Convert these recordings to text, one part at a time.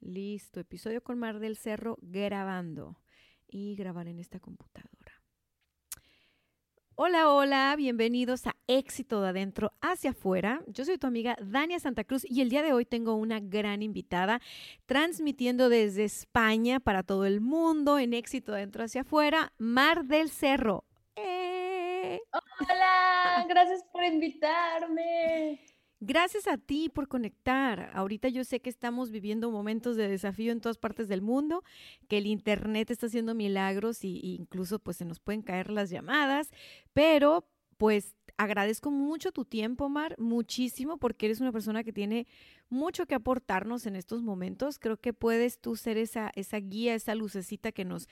Listo, episodio con Mar del Cerro grabando y grabar en esta computadora. Hola, hola, bienvenidos a Éxito de Adentro hacia afuera. Yo soy tu amiga Dania Santa Cruz y el día de hoy tengo una gran invitada transmitiendo desde España para todo el mundo en Éxito de Adentro hacia afuera, Mar del Cerro. ¡Eh! Hola, gracias por invitarme. Gracias a ti por conectar. Ahorita yo sé que estamos viviendo momentos de desafío en todas partes del mundo, que el internet está haciendo milagros y, incluso pues se nos pueden caer las llamadas, pero pues agradezco mucho tu tiempo, Mar, muchísimo, porque eres una persona que tiene mucho que aportarnos en estos momentos. Creo que puedes tú ser esa, esa guía, esa lucecita que nos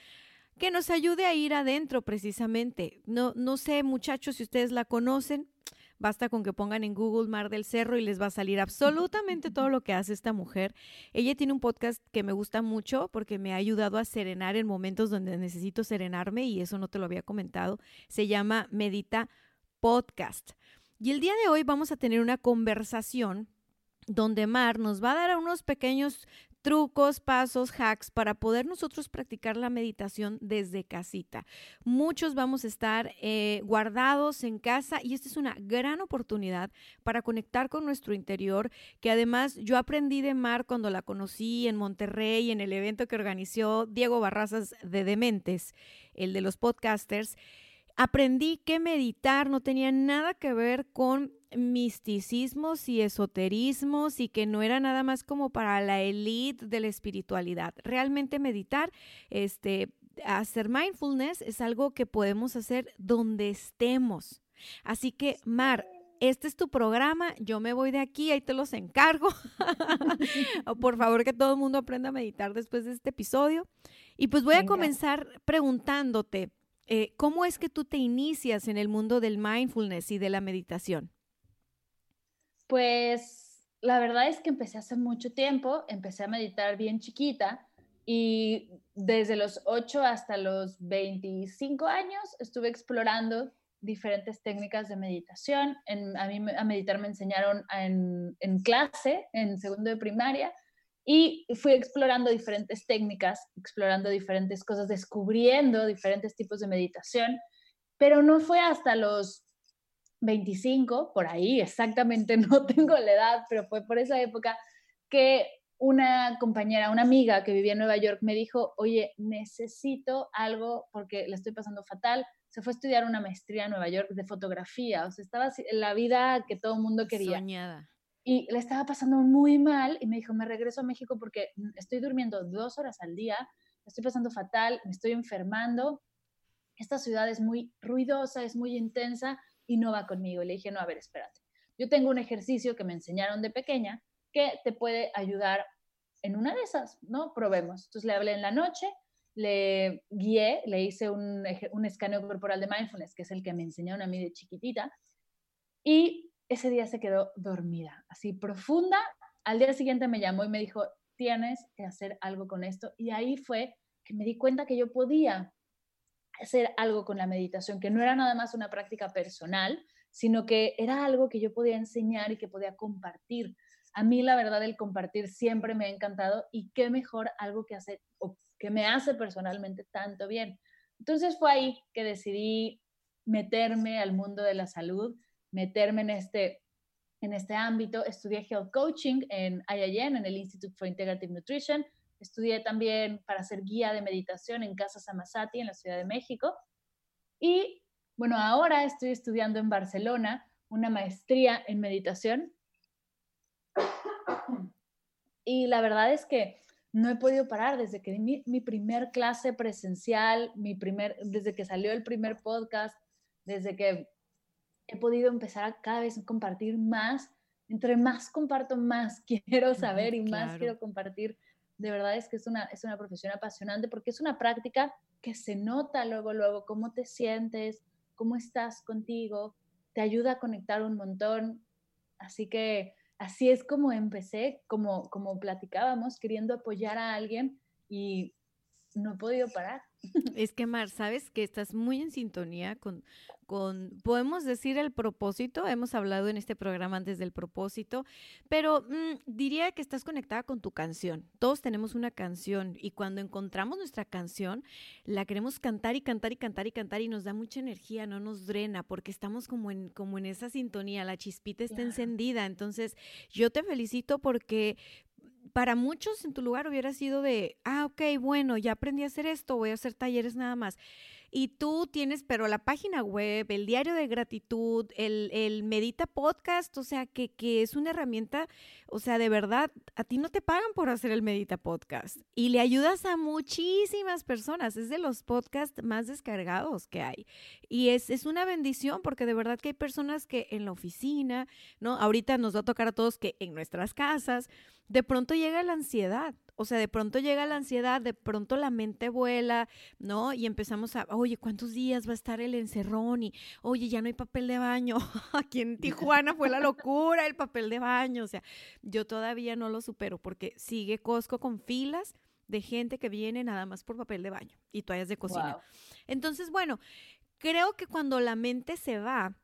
que nos ayude a ir adentro precisamente. No, no sé, muchachos, si ustedes la conocen, Basta con que pongan en Google Mar del Cerro y les va a salir absolutamente todo lo que hace esta mujer. Ella tiene un podcast que me gusta mucho porque me ha ayudado a serenar en momentos donde necesito serenarme y eso no te lo había comentado. Se llama Medita Podcast. Y el día de hoy vamos a tener una conversación donde Mar nos va a dar unos pequeños trucos, pasos, hacks para poder nosotros practicar la meditación desde casita. Muchos vamos a estar eh, guardados en casa y esta es una gran oportunidad para conectar con nuestro interior, que además yo aprendí de Mar cuando la conocí en Monterrey, en el evento que organizó Diego Barrazas de Dementes, el de los podcasters. Aprendí que meditar no tenía nada que ver con misticismos y esoterismos y que no era nada más como para la élite de la espiritualidad. Realmente meditar, este, hacer mindfulness es algo que podemos hacer donde estemos. Así que, Mar, este es tu programa, yo me voy de aquí, ahí te los encargo. Por favor, que todo el mundo aprenda a meditar después de este episodio. Y pues voy a comenzar preguntándote, eh, ¿cómo es que tú te inicias en el mundo del mindfulness y de la meditación? Pues la verdad es que empecé hace mucho tiempo, empecé a meditar bien chiquita y desde los 8 hasta los 25 años estuve explorando diferentes técnicas de meditación. a mí a meditar me enseñaron en, en clase, en segundo de primaria, y fui explorando diferentes técnicas, explorando diferentes cosas, descubriendo diferentes tipos de meditación, pero no fue hasta los 25, por ahí, exactamente no tengo la edad, pero fue por esa época que una compañera, una amiga que vivía en Nueva York me dijo, oye, necesito algo porque le estoy pasando fatal. Se fue a estudiar una maestría en Nueva York de fotografía, o sea, estaba la vida que todo el mundo quería. Soñada. Y le estaba pasando muy mal y me dijo, me regreso a México porque estoy durmiendo dos horas al día, estoy pasando fatal, me estoy enfermando. Esta ciudad es muy ruidosa, es muy intensa, y no va conmigo. Y le dije, no, a ver, espérate. Yo tengo un ejercicio que me enseñaron de pequeña que te puede ayudar en una de esas, ¿no? Probemos. Entonces le hablé en la noche, le guié, le hice un, un escaneo corporal de mindfulness, que es el que me enseñaron a mí de chiquitita, y ese día se quedó dormida, así profunda. Al día siguiente me llamó y me dijo, tienes que hacer algo con esto. Y ahí fue que me di cuenta que yo podía hacer algo con la meditación, que no era nada más una práctica personal, sino que era algo que yo podía enseñar y que podía compartir. A mí la verdad el compartir siempre me ha encantado y qué mejor algo que hace o que me hace personalmente tanto bien. Entonces fue ahí que decidí meterme al mundo de la salud, meterme en este en este ámbito. Estudié health coaching en IIN, en el Institute for Integrative Nutrition, Estudié también para ser guía de meditación en Casa Samasati, en la Ciudad de México. Y bueno, ahora estoy estudiando en Barcelona una maestría en meditación. Y la verdad es que no he podido parar desde que mi, mi primer clase presencial, mi primer, desde que salió el primer podcast, desde que he podido empezar a cada vez compartir más entre más comparto, más quiero saber y más quiero compartir. De verdad es que es una, es una profesión apasionante porque es una práctica que se nota luego, luego, cómo te sientes, cómo estás contigo, te ayuda a conectar un montón. Así que así es como empecé, como, como platicábamos, queriendo apoyar a alguien y no he podido parar. Es que, Mar, sabes que estás muy en sintonía con, con, podemos decir el propósito, hemos hablado en este programa antes del propósito, pero mm, diría que estás conectada con tu canción. Todos tenemos una canción y cuando encontramos nuestra canción, la queremos cantar y cantar y cantar y cantar y nos da mucha energía, no nos drena, porque estamos como en, como en esa sintonía, la chispita está encendida. Entonces, yo te felicito porque para muchos en tu lugar hubiera sido de, ah, ok, bueno, ya aprendí a hacer esto, voy a hacer talleres nada más. Y tú tienes, pero la página web, el diario de gratitud, el, el Medita Podcast, o sea, que, que, es una herramienta, o sea, de verdad, a ti no te pagan por hacer el Medita Podcast y le ayudas a muchísimas personas. Es de los podcasts más descargados que hay. Y es, es una bendición porque de verdad que hay personas que en la oficina, ¿no? Ahorita nos va a tocar a todos que en nuestras casas, de pronto llega la ansiedad o sea, de pronto llega la ansiedad, de pronto la mente vuela, ¿no? Y empezamos a, oye, ¿cuántos días va a estar el encerrón? Y, oye, ya no hay papel de baño. Aquí en Tijuana fue la locura el papel de baño. O sea, yo todavía no lo supero porque sigue Costco con filas de gente que viene nada más por papel de baño y toallas de cocina. Entonces, bueno, creo que cuando la mente se va,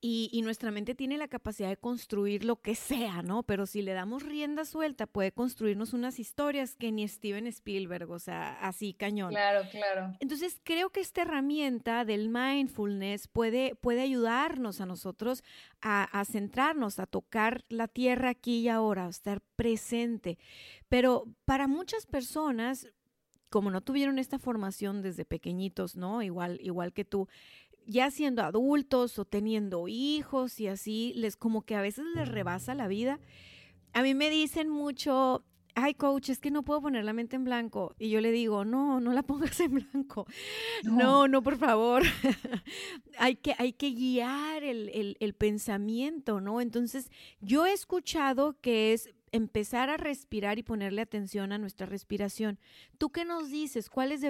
y, nuestra mente tiene la capacidad de construir lo que sea, ¿no? Pero si le damos rienda suelta, puede construirnos unas historias que ni Steven Spielberg, o sea, así cañón. Claro, claro. Entonces, creo que esta herramienta del mindfulness puede, puede ayudarnos a nosotros a, a centrarnos, a tocar la tierra aquí y ahora, a estar presente. Pero para muchas personas, como no tuvieron esta formación desde pequeñitos, ¿no? Igual, igual que tú, ya siendo adultos o teniendo hijos y así, les como que a veces les rebasa la vida. A mí me dicen mucho, ay coach, es que no puedo poner la mente en blanco. Y yo le digo, no, no la pongas en blanco. No, no, por favor. hay, que, hay que guiar el, el, pensamiento, ¿no? Entonces, yo he escuchado que es empezar a respirar y ponerle atención a nuestra respiración. ¿Tú qué nos dices? ¿Cuáles,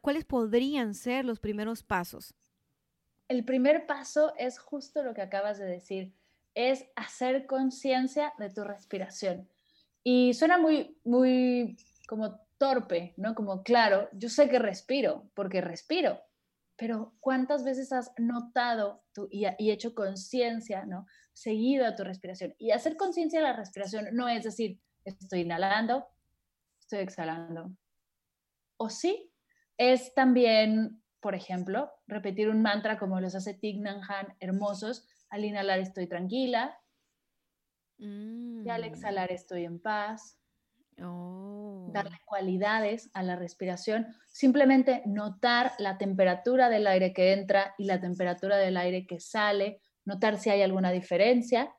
¿Cuáles podrían ser los primeros pasos? El primer paso es justo lo que acabas de decir, es hacer conciencia de tu respiración. Y suena muy, muy como torpe, ¿no? Como, claro, yo sé que respiro, porque respiro, pero ¿cuántas veces has notado y, y, hecho conciencia, ¿no? Seguido a tu respiración. Y hacer conciencia de la respiración no es decir, estoy inhalando, estoy exhalando. O sí, es también por ejemplo, repetir un mantra como los hace Thich Han, hermosos. Al inhalar estoy tranquila. Y al mm. exhalar estoy en paz. Oh. Darle cualidades a la respiración. Simplemente notar la temperatura del aire que entra y la temperatura del aire que sale. Notar si hay alguna diferencia.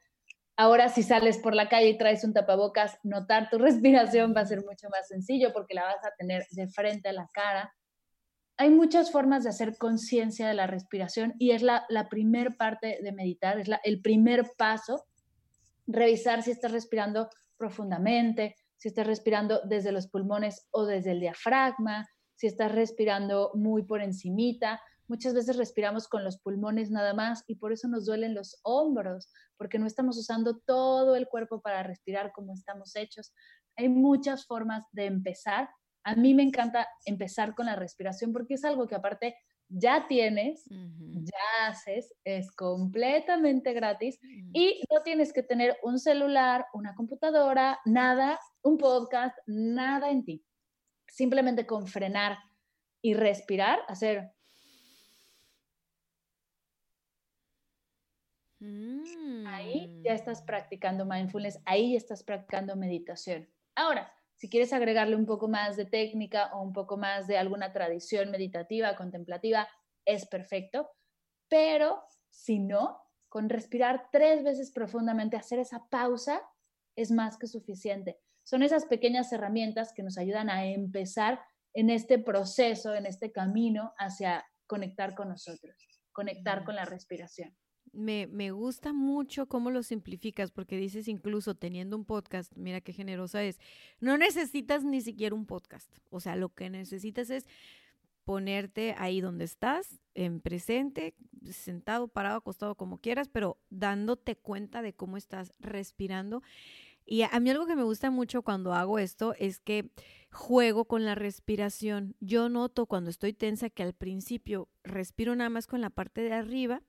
Ahora, si sales por la calle y traes un tapabocas, notar tu respiración va a ser mucho más sencillo porque la vas a tener de frente a la cara hay muchas formas de hacer conciencia de la respiración y es la, la primer parte de meditar, es el primer paso, revisar si estás respirando profundamente, si estás respirando desde los pulmones o desde el diafragma, si estás respirando muy por encimita. Muchas veces respiramos con los pulmones nada más y por eso nos duelen los hombros, porque no estamos usando todo el cuerpo para respirar como estamos hechos. Hay muchas formas de empezar a mí me encanta empezar con la respiración porque es algo que aparte ya tienes, ya haces, es completamente gratis mm. y no tienes que tener un celular, una computadora, nada, un podcast, nada en ti. Simplemente con frenar y respirar, hacer... Ahí ya estás mm. practicando mindfulness, ahí ya estás practicando meditación. Ahora, si quieres agregarle un poco más de técnica o un poco más de alguna tradición meditativa, contemplativa, es perfecto. Pero si no, con respirar tres veces profundamente, hacer esa pausa, es más que suficiente. Son esas pequeñas herramientas que nos ayudan a empezar en este proceso, en este camino hacia conectar con nosotros, conectar con la respiración. Me, gusta mucho cómo lo simplificas, porque dices incluso teniendo un podcast, mira qué generosa es, no necesitas ni siquiera un podcast. O sea, lo que necesitas es ponerte ahí donde estás, en presente, sentado, parado, acostado, como quieras, pero dándote cuenta de cómo estás respirando. Y a mí algo que me gusta mucho cuando hago esto es que juego con la respiración. Yo noto cuando estoy tensa que al principio respiro nada más con la parte de arriba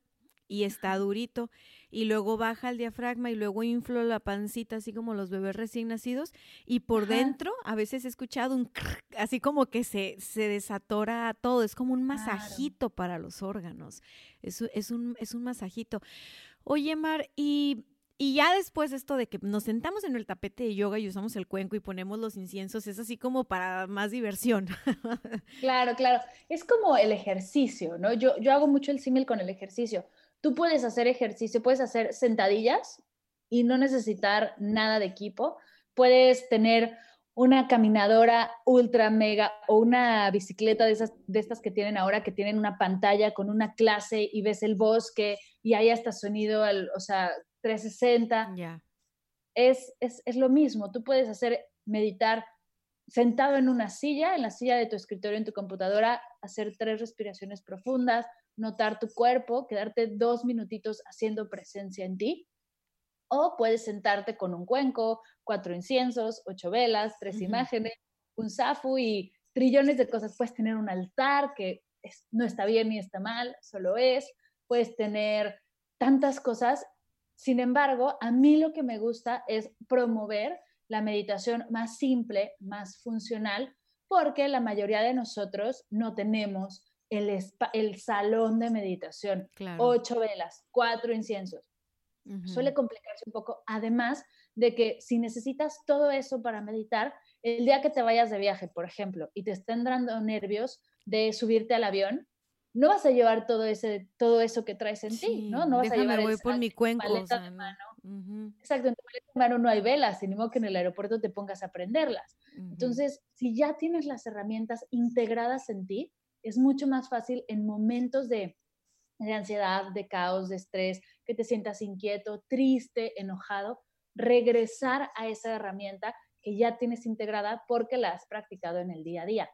y está durito y luego baja el diafragma y luego inflo la pancita así como los bebés recién nacidos y por dentro a veces he escuchado un así como que se, se desatora todo, es como un masajito para los órganos, es, es, un, es un masajito. Oye, Mar, y y ya después esto de que nos sentamos en el tapete de yoga y usamos el cuenco y ponemos los inciensos, es así como para más diversión. Claro, claro. Es como el ejercicio, ¿no? Yo, yo hago mucho el símil con el ejercicio. Tú puedes hacer ejercicio, puedes hacer sentadillas y no necesitar nada de equipo. Puedes tener una caminadora ultra mega o una bicicleta de, esas, de estas que tienen ahora, que tienen una pantalla con una clase y ves el bosque y hay hasta sonido, o sea, 360. Ya. Es, es, es lo mismo, tú puedes hacer meditar sentado en una silla, en la silla de tu escritorio, en tu computadora, hacer tres respiraciones profundas, notar tu cuerpo, quedarte dos minutitos haciendo presencia en ti. O puedes sentarte con un cuenco, cuatro inciensos, ocho velas, tres imágenes, un zafu y trillones de cosas. Puedes tener un altar que no está bien ni está mal, solo es. Puedes tener tantas cosas. Sin embargo, a mí lo que me gusta es promover la meditación más simple, más funcional, porque la mayoría de nosotros no tenemos el, el salón de meditación. Ocho velas, cuatro inciensos. Suele complicarse un poco, además de que si necesitas todo eso para meditar, el día que te vayas de viaje, por ejemplo, y te estén dando nervios de subirte al avión, no vas a llevar todo ese todo eso que traes en ti, ¿no? No vas a llevar voy por mi cuenco, Exacto, en tu maleta de mano no hay velas, sin modo que en el aeropuerto te pongas a prenderlas. Entonces, si ya tienes las herramientas integradas en ti, es mucho más fácil en momentos de, ansiedad, de caos, de estrés, que te sientas inquieto, triste, enojado, regresar a esa herramienta que ya tienes integrada porque la has practicado en el día a día.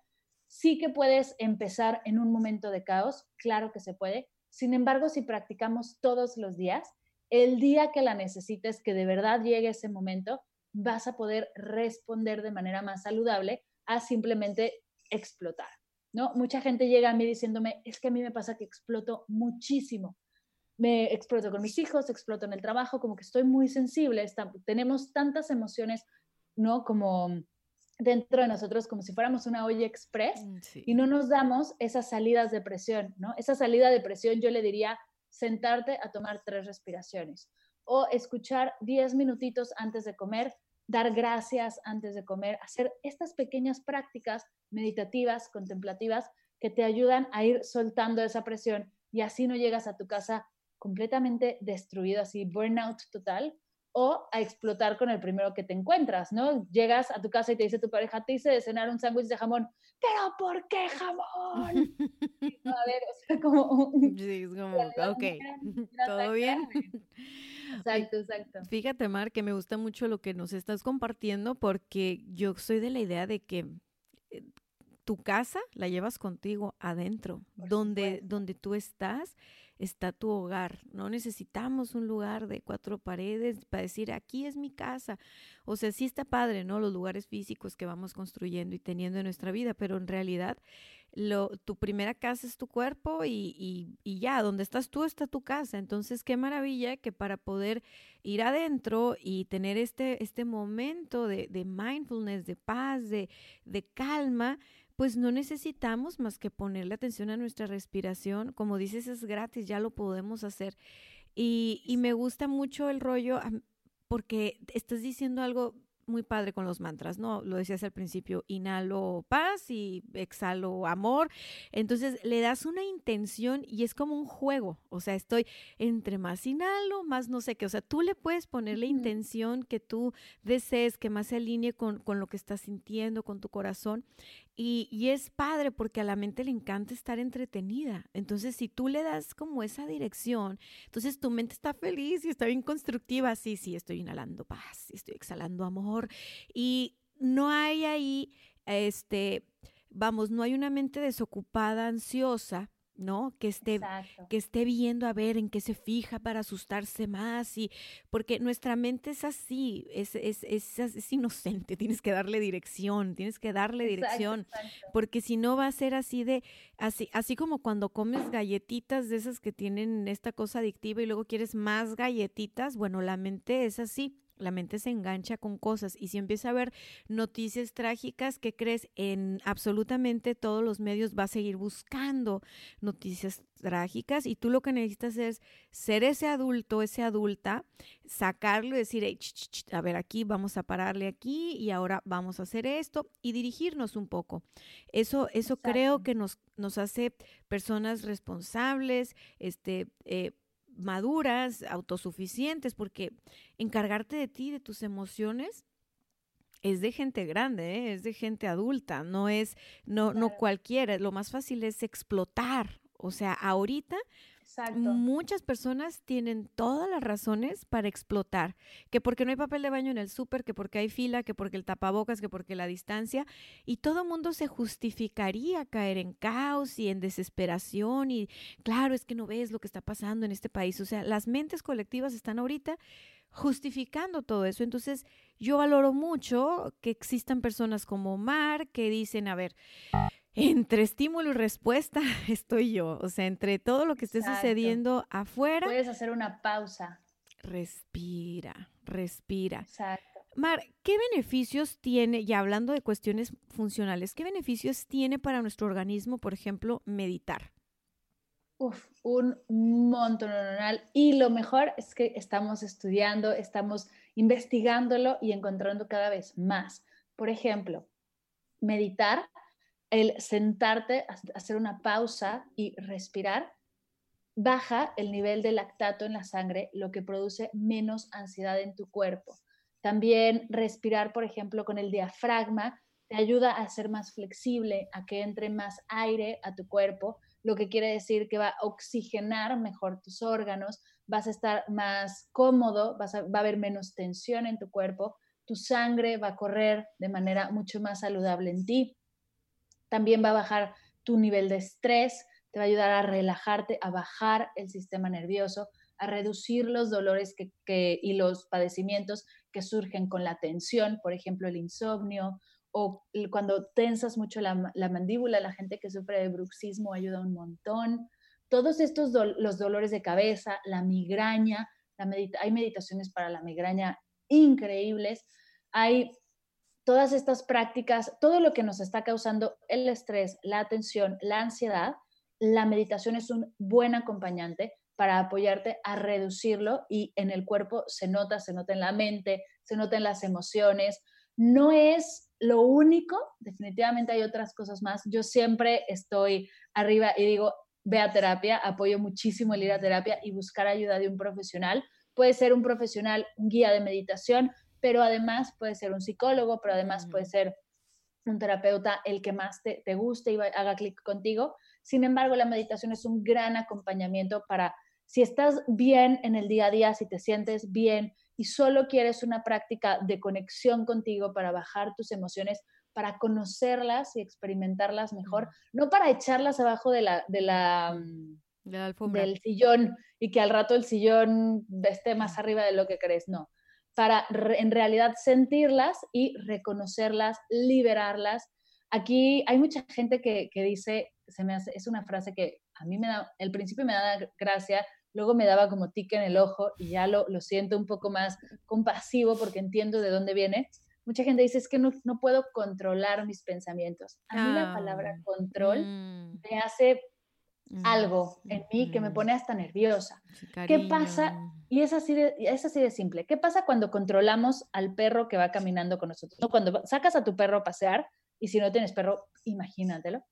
Sí que puedes empezar en un momento de caos, claro que se puede. Sin embargo, si practicamos todos los días, el día que la necesites, que de verdad llegue ese momento, vas a poder responder de manera más saludable a simplemente explotar. ¿No? Mucha gente llega a mí diciéndome, es que a mí me pasa que exploto muchísimo. Me exploto con mis hijos, exploto en el trabajo, como que estoy muy sensible. tenemos tantas emociones, ¿no? Como dentro de nosotros como si fuéramos una olla express mm, y no nos damos esas salidas de presión, ¿no? Esa salida de presión yo le diría sentarte a tomar tres respiraciones o escuchar diez minutitos antes de comer, dar gracias antes de comer, hacer estas pequeñas prácticas meditativas, contemplativas, que te ayudan a ir soltando esa presión y así no llegas a tu casa completamente destruido, así burnout total, o a explotar con el primero que te encuentras, ¿no? Llegas a tu casa y te dice tu pareja, te hice de cenar un sándwich de jamón, pero ¿por qué jamón? a ver, o sea, como... Sí, es como, ok, ¿todo bien? Exacto, exacto. Fíjate, Mar, que me gusta mucho lo que nos estás compartiendo porque yo soy de la idea de que eh, tu casa la llevas contigo adentro, donde, donde tú estás está tu hogar. No necesitamos un lugar de cuatro paredes para decir, aquí es mi casa. O sea, sí está padre, ¿no? Los lugares físicos que vamos construyendo y teniendo en nuestra vida, pero en realidad lo, tu primera casa es tu cuerpo y, y, ya, donde estás tú está tu casa. Entonces, qué maravilla que para poder ir adentro y tener este, este momento de, de mindfulness, de paz, de, de calma, pues no necesitamos más que ponerle atención a nuestra respiración. Como dices, es gratis, ya lo podemos hacer. Y, y me gusta mucho el rollo porque estás diciendo algo muy padre con los mantras, ¿no? Lo decías al principio, inhalo paz y exhalo amor. Entonces le das una intención y es como un juego. O sea, estoy entre más inhalo, más no sé qué. O sea, tú le puedes poner la intención que tú desees, que más se alinee con, con lo que estás sintiendo, con tu corazón. Y, es padre porque a la mente le encanta estar entretenida. Entonces, si tú le das como esa dirección, entonces tu mente está feliz y está bien constructiva. Sí, sí, estoy inhalando paz, estoy exhalando amor. Y no hay ahí, este, vamos, no hay una mente desocupada, ansiosa, ¿no? Que esté, que esté viendo a ver en qué se fija para asustarse más y porque nuestra mente es así, es, es, es, es inocente, tienes que darle dirección, tienes que darle dirección, porque si no va a ser así de, así, así como cuando comes galletitas de esas que tienen esta cosa adictiva y luego quieres más galletitas, bueno, la mente es así la mente se engancha con cosas y si empieza a ver noticias trágicas, ¿qué crees? En absolutamente todos los medios va a seguir buscando noticias trágicas y tú lo que necesitas es ser ese adulto, ese adulta, sacarlo y decir, a ver, aquí vamos a pararle aquí y ahora vamos a hacer esto y dirigirnos un poco. Eso, eso creo que nos, nos hace personas responsables, este, eh, maduras, autosuficientes, porque encargarte de ti, de tus emociones, es de gente grande, ¿eh? es de gente adulta, no es, no, no cualquiera. Lo más fácil es explotar. O sea, ahorita Muchas personas tienen todas las razones para explotar, que porque no hay papel de baño en el súper, que porque hay fila, que porque el tapabocas, que porque la distancia, y todo mundo se justificaría caer en caos y en desesperación y claro, es que no ves lo que está pasando en este país, o sea, las mentes colectivas están ahorita justificando todo eso. Entonces, yo valoro mucho que existan personas como Omar que dicen, a ver, entre estímulo y respuesta estoy yo. O sea, entre todo lo que esté sucediendo afuera. Puedes hacer una pausa. Respira, respira. Exacto. Mar, ¿qué beneficios tiene, ya hablando de cuestiones funcionales, qué beneficios tiene para nuestro organismo, por ejemplo, meditar? Uf, un montón. Y lo mejor es que estamos estudiando, estamos investigándolo y encontrando cada vez más. Por ejemplo, meditar el sentarte, hacer una pausa y respirar, baja el nivel de lactato en la sangre, lo que produce menos ansiedad en tu cuerpo. También respirar, por ejemplo, con el diafragma, te ayuda a ser más flexible, a que entre más aire a tu cuerpo, lo que quiere decir que va a oxigenar mejor tus órganos, vas a estar más cómodo, vas va a haber menos tensión en tu cuerpo, tu sangre va a correr de manera mucho más saludable en ti. También va a bajar tu nivel de estrés, te va a ayudar a relajarte, a bajar el sistema nervioso, a reducir los dolores que, y los padecimientos que surgen con la tensión, por ejemplo, el insomnio o cuando tensas mucho la, mandíbula, la gente que sufre de bruxismo ayuda un montón. Todos estos los dolores de cabeza, la migraña, hay meditaciones para la migraña increíbles. Hay todas estas prácticas, todo lo que nos está causando el estrés, la tensión, la ansiedad, la meditación es un buen acompañante para apoyarte a reducirlo y en el cuerpo se nota, se nota en la mente, se nota en las emociones. No es lo único, definitivamente hay otras cosas más. Yo siempre estoy arriba y digo, ve a terapia, apoyo muchísimo el ir a terapia y buscar ayuda de un profesional. Puede ser un profesional, un guía de meditación, pero además puede ser un psicólogo, pero además puede ser un terapeuta el que más te, guste y haga clic contigo. Sin embargo, la meditación es un gran acompañamiento para si estás bien en el día a día, si te sientes bien y solo quieres una práctica de conexión contigo para bajar tus emociones, para conocerlas y experimentarlas mejor, no para echarlas abajo de la, de la, mm, del sillón y que al rato el sillón esté más arriba de lo que crees, no para en realidad sentirlas y reconocerlas, liberarlas. Aquí hay mucha gente que, dice, se me hace, es una frase que a mí me da, al principio me da gracia, luego me daba como tique en el ojo y ya lo, lo siento un poco más compasivo porque entiendo de dónde viene. Mucha gente dice, es que no, no puedo controlar mis pensamientos. A mí la palabra ah, control mm. me hace algo en mí que me pone hasta nerviosa. ¿Qué pasa? Y es así, de, es así de simple. ¿Qué pasa cuando controlamos al perro que va caminando con nosotros? ¿No? Cuando sacas a tu perro a pasear y si no tienes perro, imagínatelo.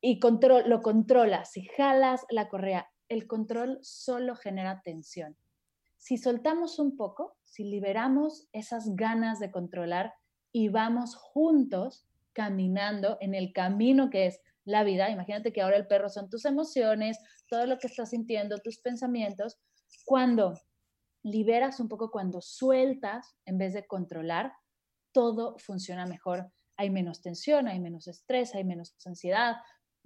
Y control, lo controlas, si jalas la correa, el control solo genera tensión. Si soltamos un poco, si liberamos esas ganas de controlar y vamos juntos, caminando en el camino que es la vida. Imagínate que ahora el perro son tus emociones, todo lo que estás sintiendo, tus pensamientos. Cuando liberas un poco, cuando sueltas en vez de controlar, todo funciona mejor. Hay menos tensión, hay menos estrés, hay menos ansiedad.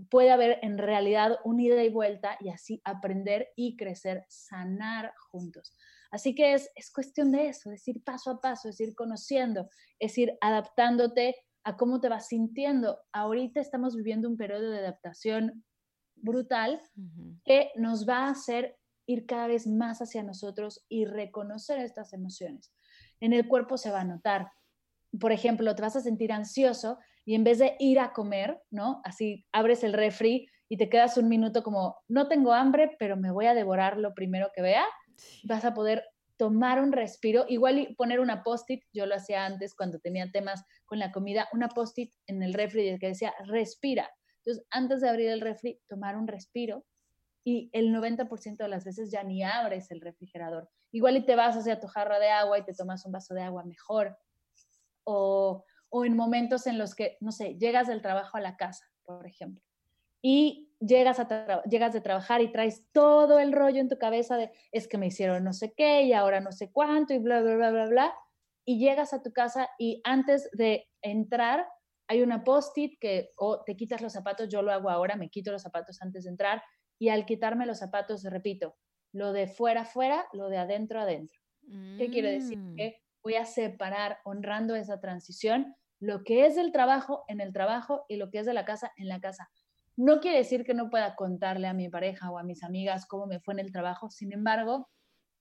Puede haber en realidad un ida y vuelta y así aprender y crecer, sanar juntos. Así que es, es cuestión de eso, es ir paso a paso, es ir conociendo, es ir adaptándote a cómo te vas sintiendo. Ahorita estamos viviendo un periodo de adaptación brutal que nos va a hacer ir cada vez más hacia nosotros y reconocer estas emociones. En el cuerpo se va a notar. Por ejemplo, te vas a sentir ansioso y en vez de ir a comer, ¿no? Así abres el refri y te quedas un minuto como, no tengo hambre, pero me voy a devorar lo primero que vea. Vas a poder tomar un respiro, igual y poner una post-it, yo lo hacía antes cuando tenía temas con la comida, una post-it en el refri que decía, respira. Entonces, antes de abrir el refri, tomar un respiro y el 90% de las veces ya ni abres el refrigerador. Igual y te vas hacia tu jarra de agua y te tomas un vaso de agua mejor. O, o en momentos en los que, no sé, llegas del trabajo a la casa, por ejemplo, y llegas, a llegas de trabajar y traes todo el rollo en tu cabeza de es que me hicieron no sé qué y ahora no sé cuánto y bla, bla, bla, bla, bla. Y llegas a tu casa y antes de entrar hay una post-it que o te quitas los zapatos, yo lo hago ahora, me quito los zapatos antes de entrar y al quitarme los zapatos, repito, lo de fuera, fuera, lo de adentro, adentro. ¿Qué quiere decir? Mm. Que voy a separar, honrando esa transición, lo que es del trabajo en el trabajo y lo que es de la casa en la casa no quiere decir que no pueda contarle a mi pareja o a mis amigas cómo me fue en el trabajo, sin embargo,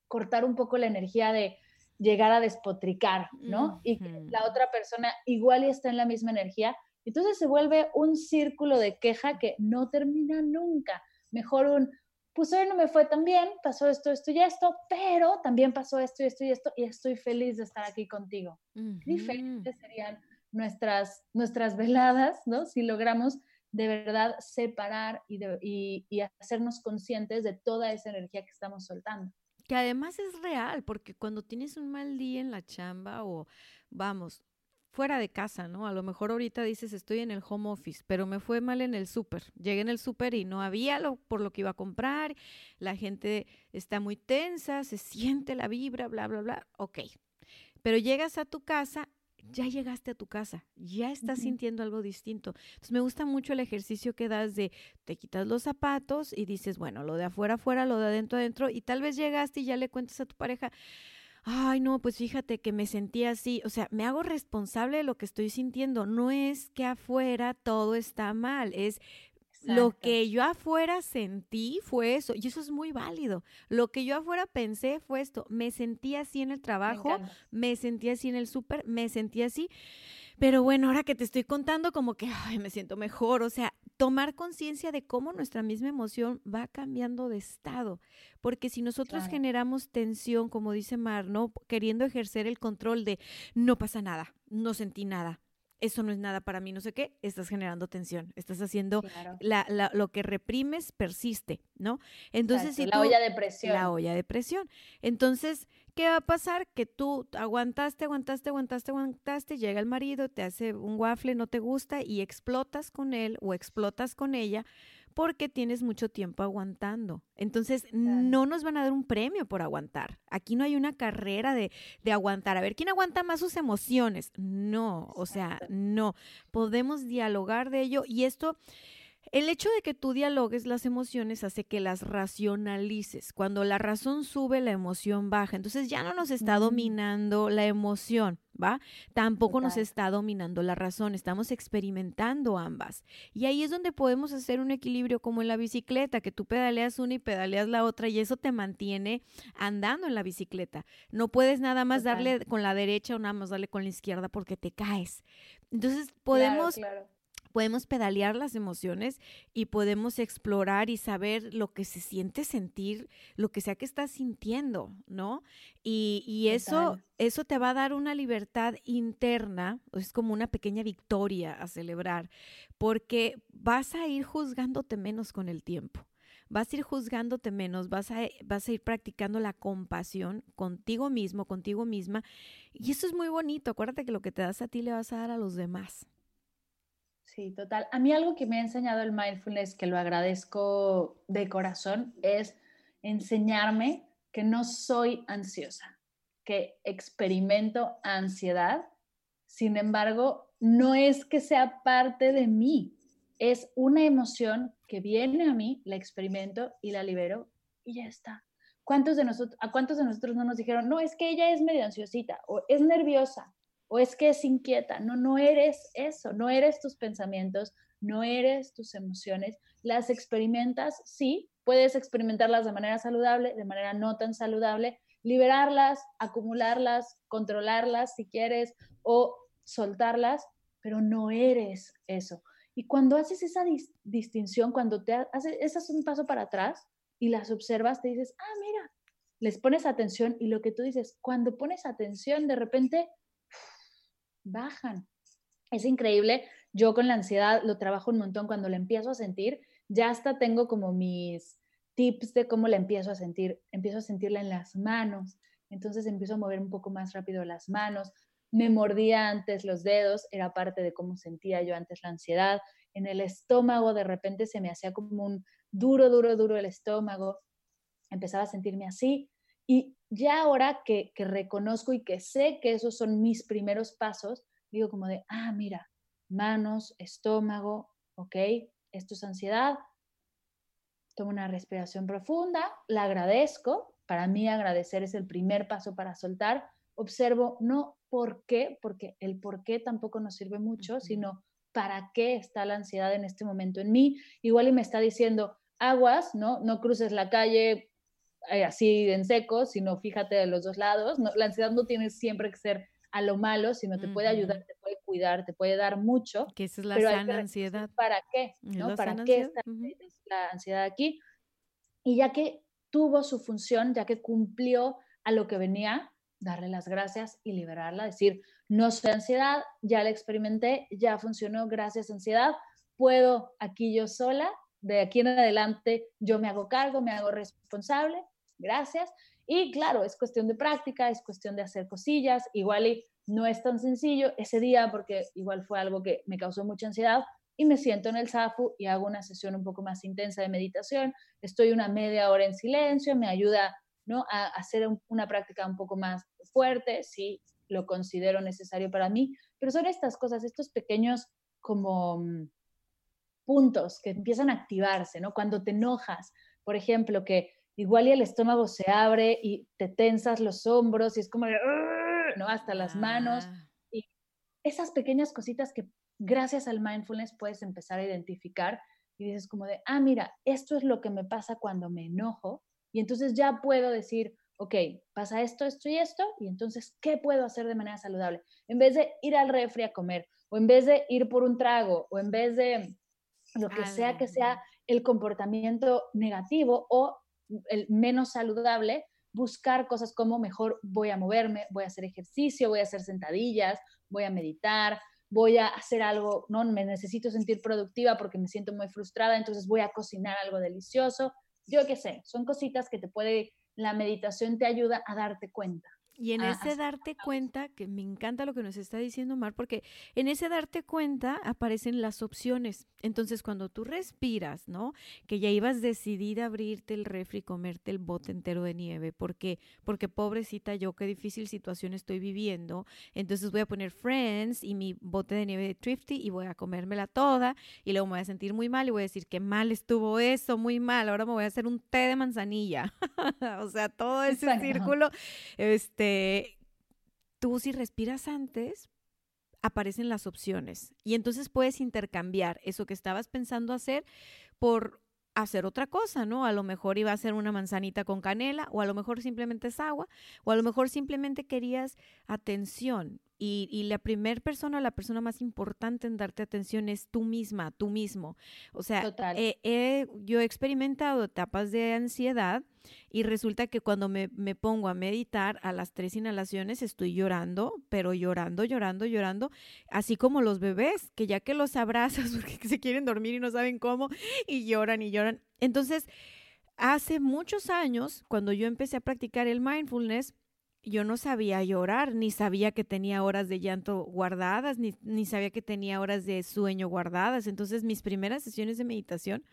cortar un poco la energía de llegar a despotricar, ¿no? Y que la otra persona igual está en la misma energía. Entonces se vuelve un círculo de queja que no termina nunca. Mejor un, pues hoy no me fue tan bien, pasó esto, esto y esto, pero también pasó esto y esto y esto y estoy feliz de estar aquí contigo. Diferentes serían nuestras, nuestras veladas, ¿no? Si logramos de verdad separar y, hacernos conscientes de toda esa energía que estamos soltando. Que además es real, porque cuando tienes un mal día en la chamba o vamos, fuera de casa, ¿no? A lo mejor ahorita dices estoy en el home office, pero me fue mal en el súper. Llegué en el súper y no había lo por lo que iba a comprar, la gente está muy tensa, se siente la vibra, bla, bla, bla. Ok. Pero llegas a tu casa ya llegaste a tu casa, ya estás sintiendo algo distinto. Entonces me gusta mucho el ejercicio que das de te quitas los zapatos y dices, bueno, lo de afuera afuera, lo de adentro adentro, y tal vez llegaste y ya le cuentas a tu pareja, ay, no, pues fíjate que me sentí así, o sea, me hago responsable de lo que estoy sintiendo, no es que afuera todo está mal, es lo que yo afuera sentí fue eso, y eso es muy válido. Lo que yo afuera pensé fue esto. Me sentí así en el trabajo, me, sentí así en el súper, me sentí así. Pero bueno, ahora que te estoy contando, como que ay, me siento mejor. O sea, tomar conciencia de cómo nuestra misma emoción va cambiando de estado. Porque si nosotros generamos tensión, como dice Mar, ¿no? Queriendo ejercer el control de no pasa nada, no sentí nada, eso no es nada para mí, no sé qué, estás generando tensión, estás haciendo la, lo que reprimes persiste, ¿no? Entonces, si la olla de presión. La olla de presión. Entonces, ¿qué va a pasar? Que tú aguantaste, aguantaste, aguantaste, aguantaste, llega el marido, te hace un waffle, no te gusta y explotas con él o explotas con ella porque tienes mucho tiempo aguantando. Entonces, no nos van a dar un premio por aguantar. Aquí no hay una carrera de, de aguantar. A ver, ¿quién aguanta más sus emociones? No, o sea, no. Podemos dialogar de ello y esto... El hecho de que tú dialogues las emociones hace que las racionalices. Cuando la razón sube, la emoción baja. Entonces ya no nos está dominando la emoción. ¿va? Tampoco nos está dominando la razón, estamos experimentando ambas. Y ahí es donde podemos hacer un equilibrio como en la bicicleta, que tú pedaleas una y pedaleas la otra y eso te mantiene andando en la bicicleta. No puedes nada más darle con la derecha o nada más darle con la izquierda porque te caes. Entonces podemos podemos pedalear las emociones y podemos explorar y saber lo que se siente sentir, lo que sea que estás sintiendo, ¿no? Y, eso, eso te va a dar una libertad interna, es como una pequeña victoria a celebrar, porque vas a ir juzgándote menos con el tiempo vas a ir juzgándote menos, vas a, vas a ir practicando la compasión contigo mismo, contigo misma. Y eso es muy bonito. Acuérdate que lo que te das a ti le vas a dar a los demás. Sí, total. A mí algo que me ha enseñado el mindfulness, que lo agradezco de corazón, es enseñarme que no soy ansiosa, que experimento ansiedad. Sin embargo, no es que sea parte de mí, es una emoción que viene a mí, la experimento y la libero y ya está. ¿Cuántos de nosotros, ¿A cuántos de nosotros no nos dijeron, no, es que ella es medio ansiosita o es nerviosa o es que es inquieta? No, no eres eso, no eres tus pensamientos, no eres tus emociones. Las experimentas, sí, puedes experimentarlas de manera saludable, de manera no tan saludable, liberarlas, acumularlas, controlarlas si quieres o soltarlas, pero no eres eso. Y cuando haces esa distinción, cuando te haces, ese es un paso para atrás y las observas, te dices, ah, mira, les pones atención y lo que tú dices, cuando pones atención, de repente bajan. Es increíble. Yo con la ansiedad lo trabajo un montón cuando la empiezo a sentir. Ya hasta tengo como mis tips de cómo la empiezo a sentir. Empiezo a sentirla en las manos. Entonces empiezo a mover un poco más rápido las manos me mordía antes los dedos, era parte de cómo sentía yo antes la ansiedad. En el estómago de repente se me hacía como un duro, duro, duro el estómago. Empezaba a sentirme así. Y ya ahora que, que reconozco y que sé que esos son mis primeros pasos, digo como de, ah, mira, manos, estómago, ok, esto es ansiedad. Tomo una respiración profunda, la agradezco. Para mí agradecer es el primer paso para soltar. Observo, no por qué, porque el por qué tampoco nos sirve mucho, sino para qué está la ansiedad en este momento en mí. Igual y me está diciendo, aguas, ¿no? No cruces la calle así en seco, sino fíjate de los dos lados. la ansiedad no tiene siempre que ser a lo malo, sino te puede ayudar, te puede cuidar, te puede dar mucho. Que esa es la sana ansiedad. ¿Para qué? ¿no? ¿Para qué está la ansiedad aquí? Y ya que tuvo su función, ya que cumplió a lo que venía, darle las gracias y liberarla, decir, no soy ansiedad, ya la experimenté, ya funcionó, gracias ansiedad, puedo aquí yo sola, de aquí en adelante yo me hago cargo, me hago responsable, gracias. Y claro, es cuestión de práctica, es cuestión de hacer cosillas, igual y no es tan sencillo ese día porque igual fue algo que me causó mucha ansiedad y me siento en el SAFU y hago una sesión un poco más intensa de meditación, estoy una media hora en silencio, me ayuda ¿no? a hacer una práctica un poco más fuerte, si lo considero necesario para mí, pero son estas cosas, estos pequeños como mm, puntos que empiezan a activarse, ¿no? Cuando te enojas, por ejemplo, que igual y el estómago se abre y te tensas los hombros y es como, ¿no? Hasta las manos. Ah. Y esas pequeñas cositas que gracias al mindfulness puedes empezar a identificar y dices como de, ah, mira, esto es lo que me pasa cuando me enojo y entonces ya puedo decir, ok, pasa esto, esto y esto, y entonces, ¿qué puedo hacer de manera saludable? En vez de ir al refri a comer, o en vez de ir por un trago, o en vez de lo que sea que sea el comportamiento negativo o el menos saludable, buscar cosas como mejor voy a moverme, voy a hacer ejercicio, voy a hacer sentadillas, voy a meditar, voy a hacer algo, no me necesito sentir productiva porque me siento muy frustrada, entonces voy a cocinar algo delicioso, yo qué sé, son cositas que te puede, la meditación te ayuda a darte cuenta. Y en ese darte cuenta, que me encanta lo que nos está diciendo Mar, porque en ese darte cuenta aparecen las opciones. Entonces, cuando tú respiras, ¿no? Que ya ibas decidida a abrirte el refri y comerte el bote entero de nieve, porque porque pobrecita yo, qué difícil situación estoy viviendo. Entonces voy a poner Friends y mi bote de nieve de Thrifty y voy a comérmela toda y luego me voy a sentir muy mal y voy a decir que mal estuvo eso, muy mal. Ahora me voy a hacer un té de manzanilla. o sea, todo ese círculo este tú si respiras antes, aparecen las opciones y entonces puedes intercambiar eso que estabas pensando hacer por hacer otra cosa, ¿no? A lo mejor iba a ser una manzanita con canela o a lo mejor simplemente es agua o a lo mejor simplemente querías atención y, la primera persona, la persona más importante en darte atención es tú misma, tú mismo. O sea, yo he experimentado etapas de ansiedad y resulta que cuando me, me, pongo a meditar a las tres inhalaciones estoy llorando, pero llorando, llorando, llorando, así como los bebés, que ya que los abrazas porque se quieren dormir y no saben cómo, y lloran y lloran. Entonces, hace muchos años, cuando yo empecé a practicar el mindfulness, yo no sabía llorar, ni sabía que tenía horas de llanto guardadas, ni, ni sabía que tenía horas de sueño guardadas. Entonces mis primeras sesiones de meditación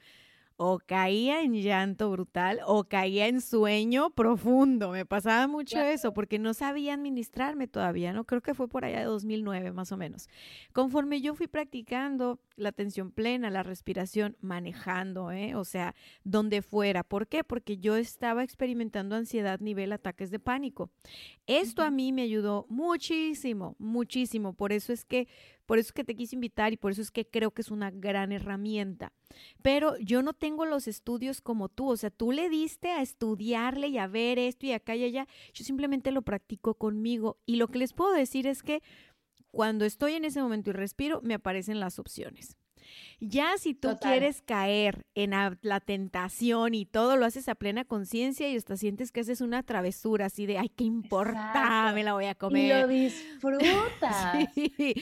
o caía en llanto brutal o caía en sueño profundo. Me pasaba mucho eso porque no sabía administrarme todavía, ¿no? Creo que fue por allá de 2009 más o menos. Conforme yo fui practicando la atención plena, la respiración, manejando, ¿eh? O sea, donde fuera. ¿Por qué? Porque yo estaba experimentando ansiedad nivel ataques de pánico. Esto a mí me ayudó muchísimo, muchísimo. Por eso es que por eso es que te quise invitar y por eso es que creo que es una gran herramienta. Pero yo no tengo los estudios como tú, o sea, tú le diste a estudiarle y a ver esto y acá y allá. Yo simplemente lo practico conmigo y lo que les puedo decir es que cuando estoy en ese momento y respiro, me aparecen las opciones. Ya si tú quieres caer en la, tentación y todo lo haces a plena conciencia y hasta sientes que haces una travesura así de, ay, ¿qué importa? Me la voy a comer. Y lo disfrutas,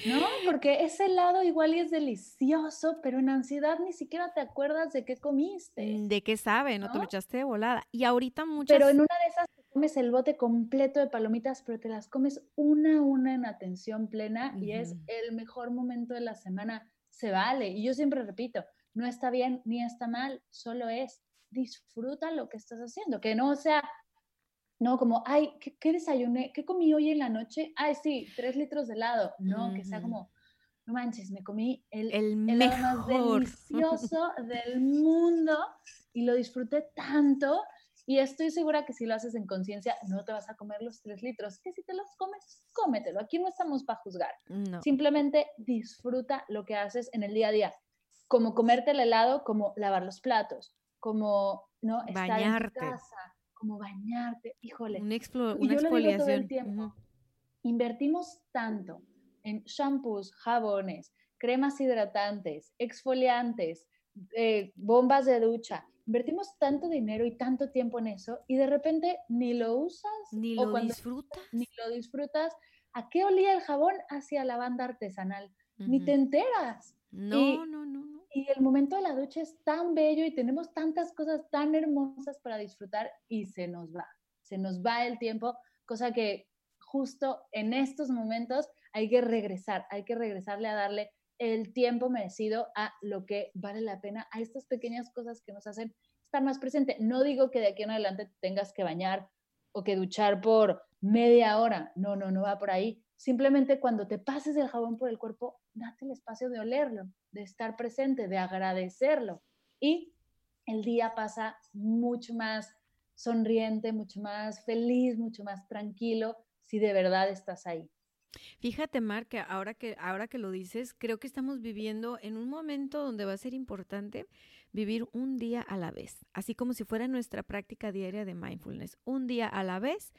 ¿no? Porque ese helado igual y es delicioso, pero en ansiedad ni siquiera te acuerdas de qué comiste. Mm, de qué sabe, ¿no? Te lo echaste de volada. Y ahorita muchas... Pero en una de esas comes el bote completo de palomitas, pero te las comes una a una en atención plena y es el mejor momento de la semana se vale. Y yo siempre repito, no está bien ni está mal, solo es disfruta lo que estás haciendo, que no sea, no como, ay, ¿qué, desayuné? ¿Qué comí hoy en la noche? Ay, sí, tres litros de helado. No, que sea como, no manches, me comí el, el helado más delicioso del mundo y lo disfruté tanto. Y estoy segura que si lo haces en conciencia, no te vas a comer los tres litros. Que si te los comes, cómetelo. Aquí no estamos para juzgar. Simplemente disfruta lo que haces en el día a día. Como comerte el helado, como lavar los platos, como no estar en casa, como bañarte. Híjole. una, exfoliación. Invertimos tanto en shampoos, jabones, cremas hidratantes, exfoliantes, eh, bombas de ducha. Invertimos tanto dinero y tanto tiempo en eso y de repente ni lo usas. Ni lo disfrutas. Ni lo disfrutas. ¿A qué olía el jabón? Hacia lavanda artesanal. Ni te enteras. No, no, no, no. Y el momento de la ducha es tan bello y tenemos tantas cosas tan hermosas para disfrutar y se nos va. Se nos va el tiempo, cosa que justo en estos momentos hay que regresar, hay que regresarle a darle el tiempo merecido a lo que vale la pena, a estas pequeñas cosas que nos hacen estar más presente. No digo que de aquí en adelante tengas que bañar o que duchar por media hora. No, no, no va por ahí. Simplemente cuando te pases el jabón por el cuerpo, date el espacio de olerlo, de estar presente, de agradecerlo. Y el día pasa mucho más sonriente, mucho más feliz, mucho más tranquilo si de verdad estás ahí. Fíjate, Mar, que ahora que ahora que lo dices, creo que estamos viviendo en un momento donde va a ser importante vivir un día a la vez, así como si fuera nuestra práctica diaria de mindfulness, un día a la vez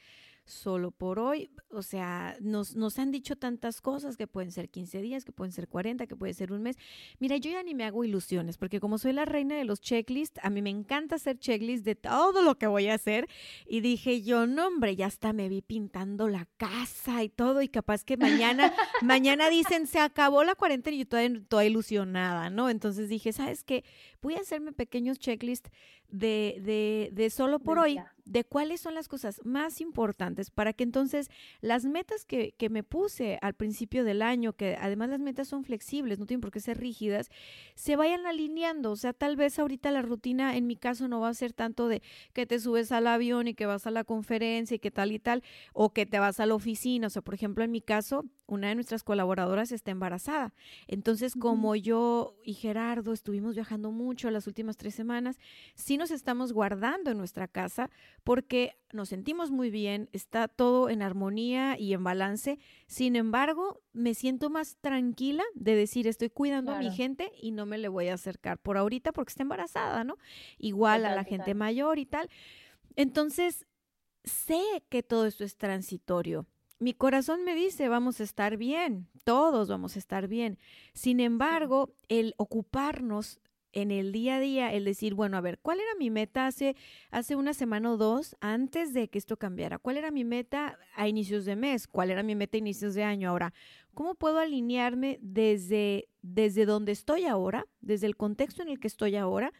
solo por hoy. O sea, nos, nos han dicho tantas cosas que pueden ser 15 días, que pueden ser 40, que puede ser un mes. Mira, yo ya ni me hago ilusiones, porque como soy la reina de los checklists, a mí me encanta hacer checklists de todo lo que voy a hacer. Y dije yo, no, hombre, ya hasta me vi pintando la casa y todo, y capaz que mañana, mañana dicen, se acabó la cuarentena y yo todavía toda ilusionada, ¿no? Entonces dije, ¿sabes qué? Voy a hacerme pequeños checklists de, de, de solo por hoy, de cuáles son las cosas más importantes para que entonces las metas que, que, me puse al principio del año, que además las metas son flexibles, no tienen por qué ser rígidas, se vayan alineando. O sea, tal vez ahorita la rutina en mi caso no va a ser tanto de que te subes al avión y que vas a la conferencia y que tal y tal, o que te vas a la oficina. O sea, por ejemplo, en mi caso, una de nuestras colaboradoras está embarazada. Entonces, como yo y Gerardo estuvimos viajando mucho las últimas tres semanas, sí nos estamos guardando en nuestra casa porque nos sentimos muy bien, está todo en armonía y en balance. Sin embargo, me siento más tranquila de decir, estoy cuidando a mi gente y no me le voy a acercar por ahorita porque está embarazada, ¿no? Igual a la gente mayor y tal. Entonces, sé que todo esto es transitorio mi corazón me dice, vamos a estar bien, todos vamos a estar bien. Sin embargo, el ocuparnos en el día a día, el decir, bueno, a ver, ¿cuál era mi meta hace, hace una semana o dos antes de que esto cambiara? ¿Cuál era mi meta a inicios de mes? ¿Cuál era mi meta a inicios de año? Ahora, ¿cómo puedo alinearme desde, desde donde estoy ahora, desde el contexto en el que estoy ahora?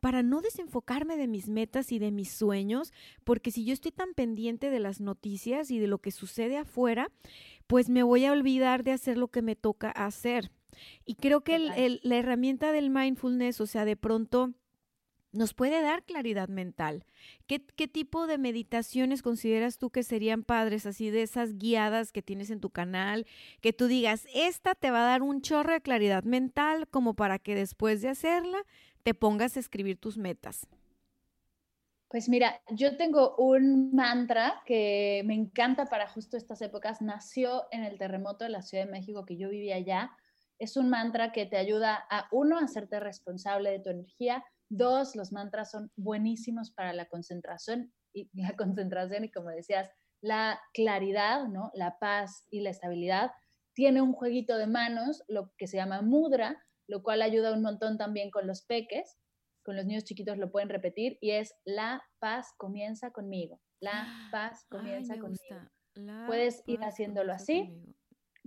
para no desenfocarme de mis metas y de mis sueños, porque si yo estoy tan pendiente de las noticias y de lo que sucede afuera, pues me voy a olvidar de hacer lo que me toca hacer. Y creo que la herramienta del mindfulness, o sea, de pronto nos puede dar claridad mental. ¿Qué, ¿Qué, tipo de meditaciones consideras tú que serían padres, así de esas guiadas que tienes en tu canal, que tú digas, esta te va a dar un chorro de claridad mental como para que después de hacerla te pongas a escribir tus metas? Pues mira, yo tengo un mantra que me encanta para justo estas épocas. Nació en el terremoto de la Ciudad de México que yo vivía allá. Es un mantra que te ayuda a, uno, a hacerte responsable de tu energía. Dos, los mantras son buenísimos para la concentración y la concentración y como decías, la claridad, ¿no? La paz y la estabilidad. Tiene un jueguito de manos, lo que se llama mudra, lo cual ayuda un montón también con los peques, con los niños chiquitos lo pueden repetir, y es la paz comienza conmigo, la paz comienza conmigo. puedes ir haciéndolo así,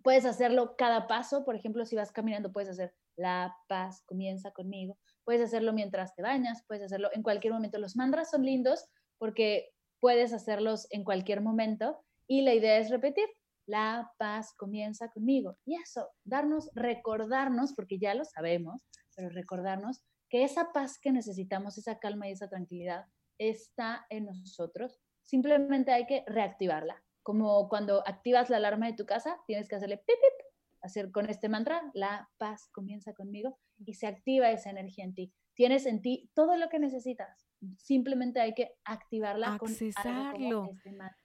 puedes hacerlo cada paso, por ejemplo, si vas caminando, puedes hacer la paz comienza conmigo, puedes hacerlo mientras te bañas, puedes hacerlo en cualquier momento. Los mantras son lindos porque puedes hacerlos en cualquier momento y la idea es repetir, la paz comienza conmigo. Y eso, darnos, recordarnos, porque ya lo sabemos, pero recordarnos que esa paz que necesitamos, esa calma y esa tranquilidad está en nosotros. Simplemente hay que reactivarla. Como cuando activas la alarma de tu casa, tienes que hacerle pip, pip, hacer con este mantra, la paz comienza conmigo y se activa esa energía en ti. Tienes en ti todo lo que necesitas. Simplemente hay que activarla con algo este mantra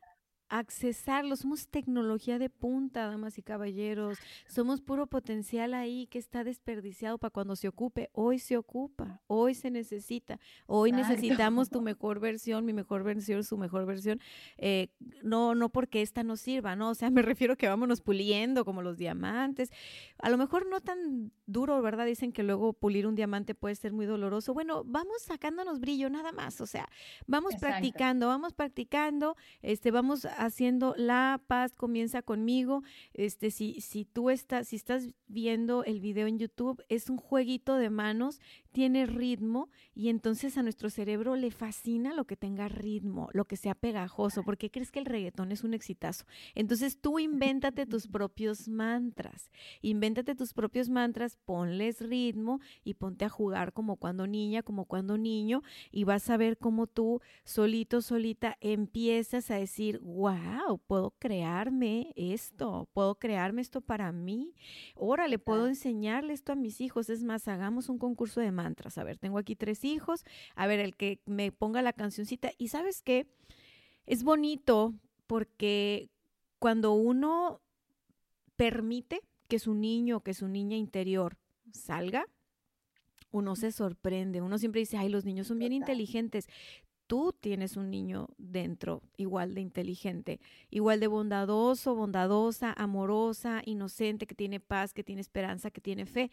accesarlo. Somos tecnología de punta, damas y caballeros. Somos puro potencial ahí que está desperdiciado para cuando se ocupe. Hoy se ocupa, hoy se necesita. Hoy necesitamos tu mejor versión, mi mejor versión, su mejor versión. Eh, no, no porque esta no sirva, ¿no? O sea, me refiero que vámonos puliendo como los diamantes. A lo mejor no tan duro, ¿verdad? Dicen que luego pulir un diamante puede ser muy doloroso. Bueno, vamos sacándonos brillo nada más. O sea, vamos practicando, vamos practicando, este, vamos haciendo la paz comienza conmigo. Este, si, si tú estás, si estás viendo el video en YouTube, es un jueguito de manos, tiene ritmo y entonces a nuestro cerebro le fascina lo que tenga ritmo, lo que sea pegajoso. porque crees que el reggaetón es un exitazo? Entonces tú invéntate tus propios mantras, invéntate tus propios mantras, ponles ritmo y ponte a jugar como cuando niña, como cuando niño y vas a ver cómo tú solito, solita empiezas a decir, wow puedo crearme esto, puedo crearme esto para mí. Órale, puedo enseñarle esto a mis hijos. Es más, hagamos un concurso de mantras. A ver, tengo aquí tres hijos. A ver, el que me ponga la cancioncita. Y sabes qué? Es bonito porque cuando uno permite que su niño, que su niña interior salga, uno se sorprende. Uno siempre dice, ay, los niños son bien inteligentes tú tienes un niño dentro igual de inteligente, igual de bondadoso, bondadosa, amorosa, inocente, que tiene paz, que tiene esperanza, que tiene fe.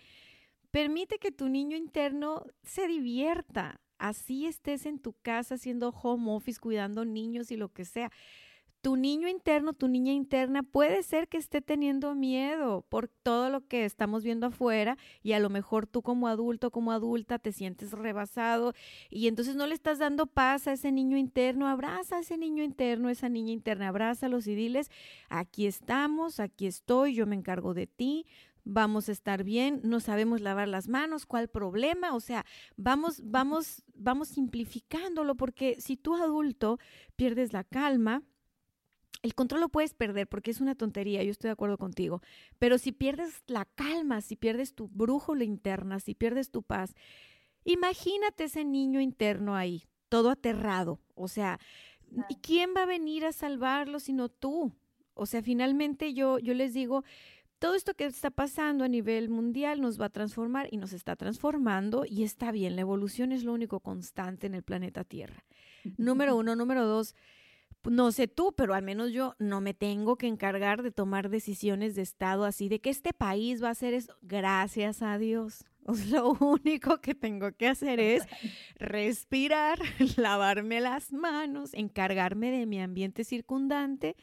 Permite que tu niño interno se divierta. Así estés en tu casa haciendo home office, cuidando niños y lo que sea tu niño interno, tu niña interna puede ser que esté teniendo miedo por todo lo que estamos viendo afuera y a lo mejor tú como adulto, como adulta te sientes rebasado y entonces no le estás dando paz a ese niño interno, abraza a ese niño interno, esa niña interna, abrázalos y diles, aquí estamos, aquí estoy, yo me encargo de ti, vamos a estar bien, no sabemos lavar las manos, ¿cuál problema? O sea, vamos, vamos, vamos simplificándolo porque si tú adulto pierdes la calma, el control lo puedes perder porque es una tontería, yo estoy de acuerdo contigo, pero si pierdes la calma, si pierdes tu brújula interna, si pierdes tu paz, imagínate ese niño interno ahí, todo aterrado, o sea, ¿y quién va a venir a salvarlo sino tú? O sea, finalmente yo, yo les digo, todo esto que está pasando a nivel mundial nos va a transformar y nos está transformando y está bien, la evolución es lo único constante en el planeta Tierra. Número uno, número dos, no sé tú, pero al menos yo no me tengo que encargar de tomar decisiones de Estado así, de que este país va a hacer eso. Gracias a Dios. Lo único que tengo que hacer es respirar, lavarme las manos, encargarme de mi ambiente circundante,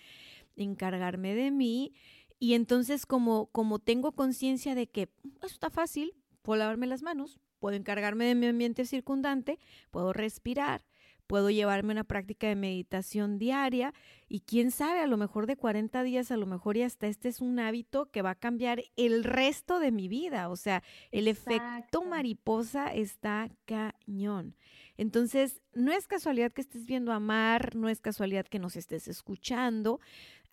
encargarme de mí. Y entonces como, como tengo conciencia de que eso está fácil, puedo lavarme las manos, puedo encargarme de mi ambiente circundante, puedo respirar, puedo llevarme una práctica de meditación diaria y quién sabe, a lo mejor de 40 días, a lo mejor y hasta este es un hábito que va a cambiar el resto de mi vida. O sea, el efecto mariposa está cañón. Entonces, no es casualidad que estés viendo a Mar, no es casualidad que nos estés escuchando.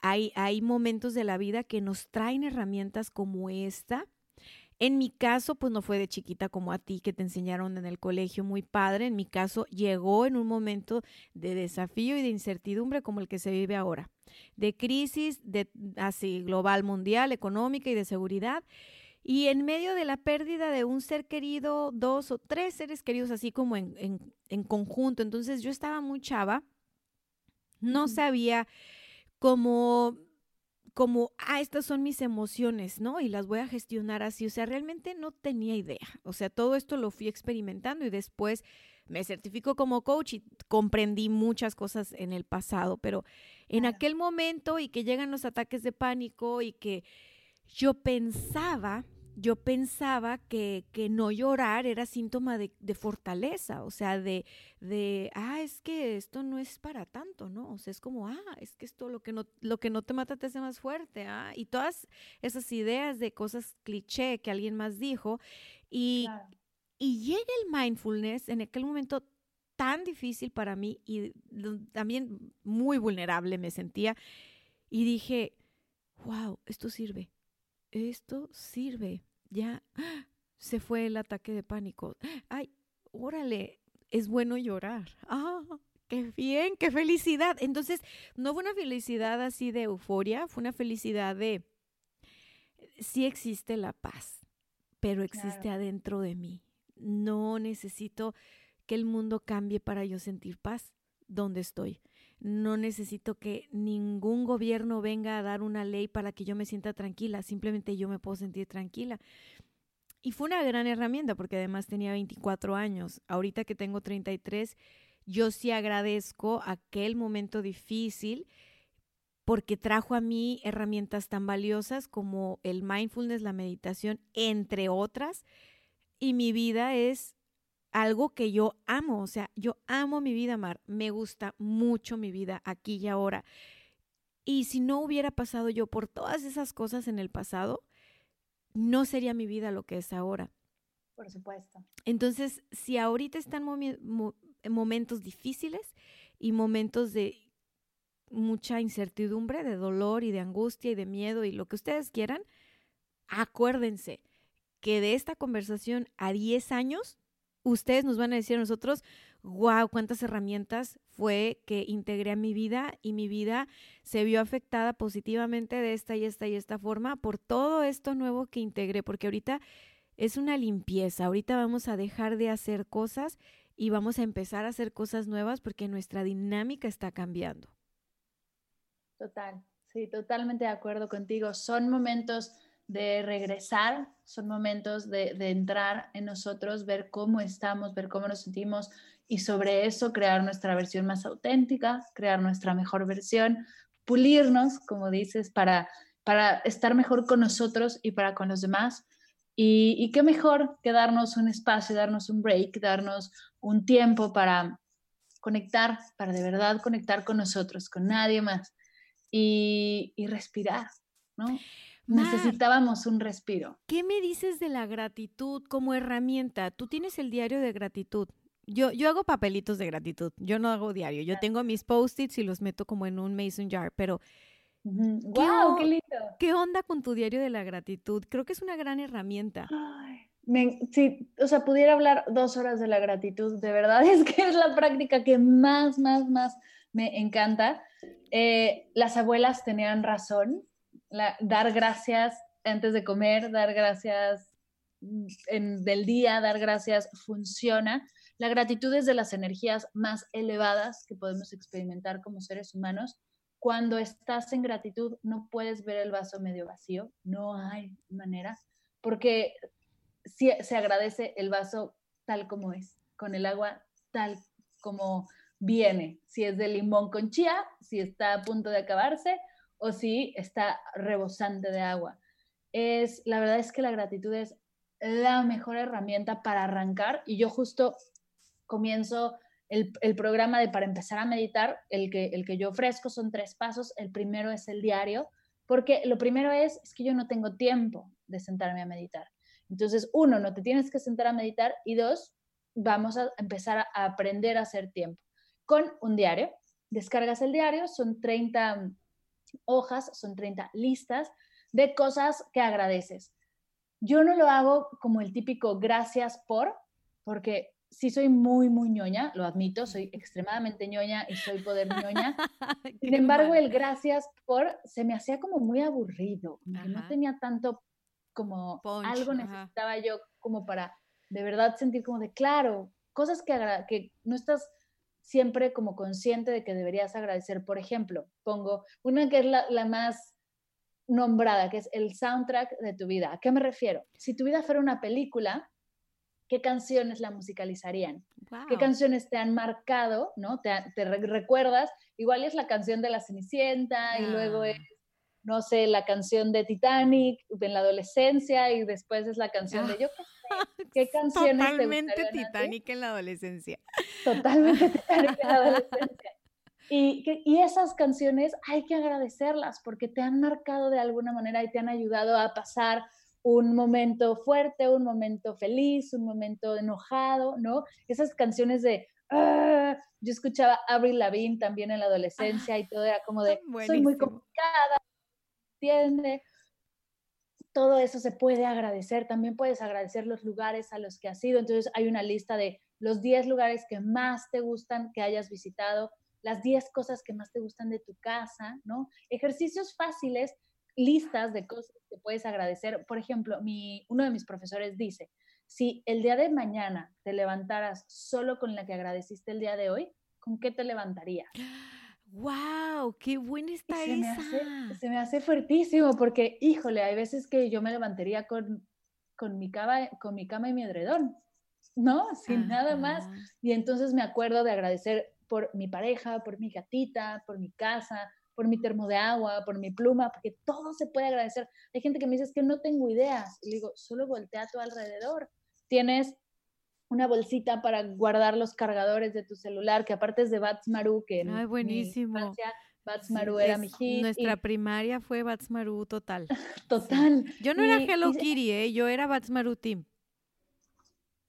Hay, hay momentos de la vida que nos traen herramientas como esta en mi caso, pues no fue de chiquita como a ti que te enseñaron en el colegio muy padre. En mi caso, llegó en un momento de desafío y de incertidumbre como el que se vive ahora, de crisis, de así global, mundial, económica y de seguridad. Y en medio de la pérdida de un ser querido, dos o tres seres queridos, así como en, en, en conjunto. Entonces yo estaba muy chava, no sabía cómo como, ah, estas son mis emociones, ¿no? Y las voy a gestionar así. O sea, realmente no tenía idea. O sea, todo esto lo fui experimentando y después me certifico como coach y comprendí muchas cosas en el pasado, pero en aquel momento y que llegan los ataques de pánico y que yo pensaba yo pensaba que, que, no llorar era síntoma de, de fortaleza, o sea, de, de, ah, es que esto no es para tanto, ¿no? O sea, es como, ah, es que esto lo que no, lo que no te mata te hace más fuerte, ah, y todas esas ideas de cosas cliché que alguien más dijo, y, y llega el mindfulness en aquel momento tan difícil para mí y también muy vulnerable me sentía, y dije, wow, esto sirve, esto sirve ya se fue el ataque de pánico. Ay, órale, es bueno llorar. Ah, qué bien, qué felicidad. Entonces, no fue una felicidad así de euforia, fue una felicidad de, sí existe la paz, pero existe adentro de mí. No necesito que el mundo cambie para yo sentir paz donde estoy. No necesito que ningún gobierno venga a dar una ley para que yo me sienta tranquila, simplemente yo me puedo sentir tranquila. Y fue una gran herramienta porque además tenía 24 años. Ahorita que tengo 33, yo sí agradezco aquel momento difícil porque trajo a mí herramientas tan valiosas como el mindfulness, la meditación, entre otras. Y mi vida es algo que yo amo, o sea, yo amo mi vida, Mar, me gusta mucho mi vida aquí y ahora. Y si no hubiera pasado yo por todas esas cosas en el pasado, no sería mi vida lo que es ahora. Por supuesto. Entonces, si ahorita están momentos difíciles y momentos de mucha incertidumbre, de dolor y de angustia y de miedo y lo que ustedes quieran, acuérdense que de esta conversación a 10 años ustedes nos van a decir a nosotros, wow, cuántas herramientas fue que integré a mi vida y mi vida se vio afectada positivamente de esta y esta y esta forma por todo esto nuevo que integré, porque ahorita es una limpieza, ahorita vamos a dejar de hacer cosas y vamos a empezar a hacer cosas nuevas porque nuestra dinámica está cambiando. Total, sí, totalmente de acuerdo contigo. Son momentos de regresar, son momentos de, entrar en nosotros, ver cómo estamos, ver cómo nos sentimos y sobre eso crear nuestra versión más auténtica, crear nuestra mejor versión, pulirnos, como dices, para, para estar mejor con nosotros y para con los demás. Y, y qué mejor que darnos un espacio, darnos un break, darnos un tiempo para conectar, para de verdad conectar con nosotros, con nadie más y, y respirar, ¿no? Necesitábamos un respiro. ¿Qué me dices de la gratitud como herramienta? Tú tienes el diario de gratitud. Yo, yo hago papelitos de gratitud. Yo no hago diario. Yo tengo mis post-its y los meto como en un mason jar, pero... ¡Wow! ¡Qué, lindo! ¿Qué onda con tu diario de la gratitud? Creo que es una gran herramienta. Ay, sí, o sea, pudiera hablar dos horas de la gratitud. De verdad es que es la práctica que más, más, más me encanta. Eh, las abuelas tenían razón dar gracias antes de comer, dar gracias en, del día, dar gracias funciona. La gratitud es de las energías más elevadas que podemos experimentar como seres humanos. Cuando estás en gratitud no puedes ver el vaso medio vacío, no hay manera, porque si, se agradece el vaso tal como es, con el agua tal como viene, si es de limón con chía, si está a punto de acabarse o si está rebosante de agua. Es, la verdad es que la gratitud es la mejor herramienta para arrancar y yo justo comienzo el, programa de para empezar a meditar, el que, el que yo ofrezco son tres pasos. El primero es el diario, porque lo primero es, es que yo no tengo tiempo de sentarme a meditar. Entonces, uno, no te tienes que sentar a meditar y dos, vamos a empezar a aprender a hacer tiempo con un diario. Descargas el diario, son 30 hojas, son 30 listas de cosas que agradeces. Yo no lo hago como el típico gracias por, porque sí soy muy, muy ñoña, lo admito, soy extremadamente ñoña y soy poder ñoña. Sin embargo, el gracias por se me hacía como muy aburrido, no tenía tanto como algo necesitaba yo como para de verdad sentir como de, claro, cosas que, que no estás siempre como consciente de que deberías agradecer. Por ejemplo, pongo una que es la, la más nombrada, que es el soundtrack de tu vida. ¿A qué me refiero? Si tu vida fuera una película, ¿qué canciones la musicalizarían? ¿Qué canciones te han marcado, no? Te, te recuerdas, igual es la canción de la Cenicienta y luego es, no sé, la canción de Titanic en la adolescencia y después es la canción de yo qué canciones Totalmente Titanic en la adolescencia. Totalmente Titanic en la adolescencia. Y, y, esas canciones hay que agradecerlas porque te han marcado de alguna manera y te han ayudado a pasar un momento fuerte, un momento feliz, un momento enojado, ¿no? Esas canciones de, ah", yo escuchaba Avril Lavigne también en la adolescencia y todo era como de, soy muy complicada, ¿entiende? Todo eso se puede agradecer, también puedes agradecer los lugares a los que has ido, entonces hay una lista de los 10 lugares que más te gustan que hayas visitado, las 10 cosas que más te gustan de tu casa, ¿no? Ejercicios fáciles listas de cosas que puedes agradecer. Por ejemplo, mi, uno de mis profesores dice, si el día de mañana te levantaras solo con la que agradeciste el día de hoy, ¿con qué te levantarías? ¡Wow! ¡Qué buena está se esa! Me hace, se me hace fuertísimo porque, híjole, hay veces que yo me levantaría con, con, mi, cama, con mi cama y mi edredón, ¿no? Sin nada más. Y entonces me acuerdo de agradecer por mi pareja, por mi gatita, por mi casa, por mi termo de agua, por mi pluma, porque todo se puede agradecer. Hay gente que me dice es que no tengo ideas. Y digo, solo voltea a tu alrededor. Tienes una bolsita para guardar los cargadores de tu celular, que aparte es de Batsmaru, que Ay, buenísimo. Mi Batsmaru era mi hit. Nuestra primaria fue Batsmaru total. total. Yo no era Hello Kitty, ¿eh? yo era Batsmaru Team.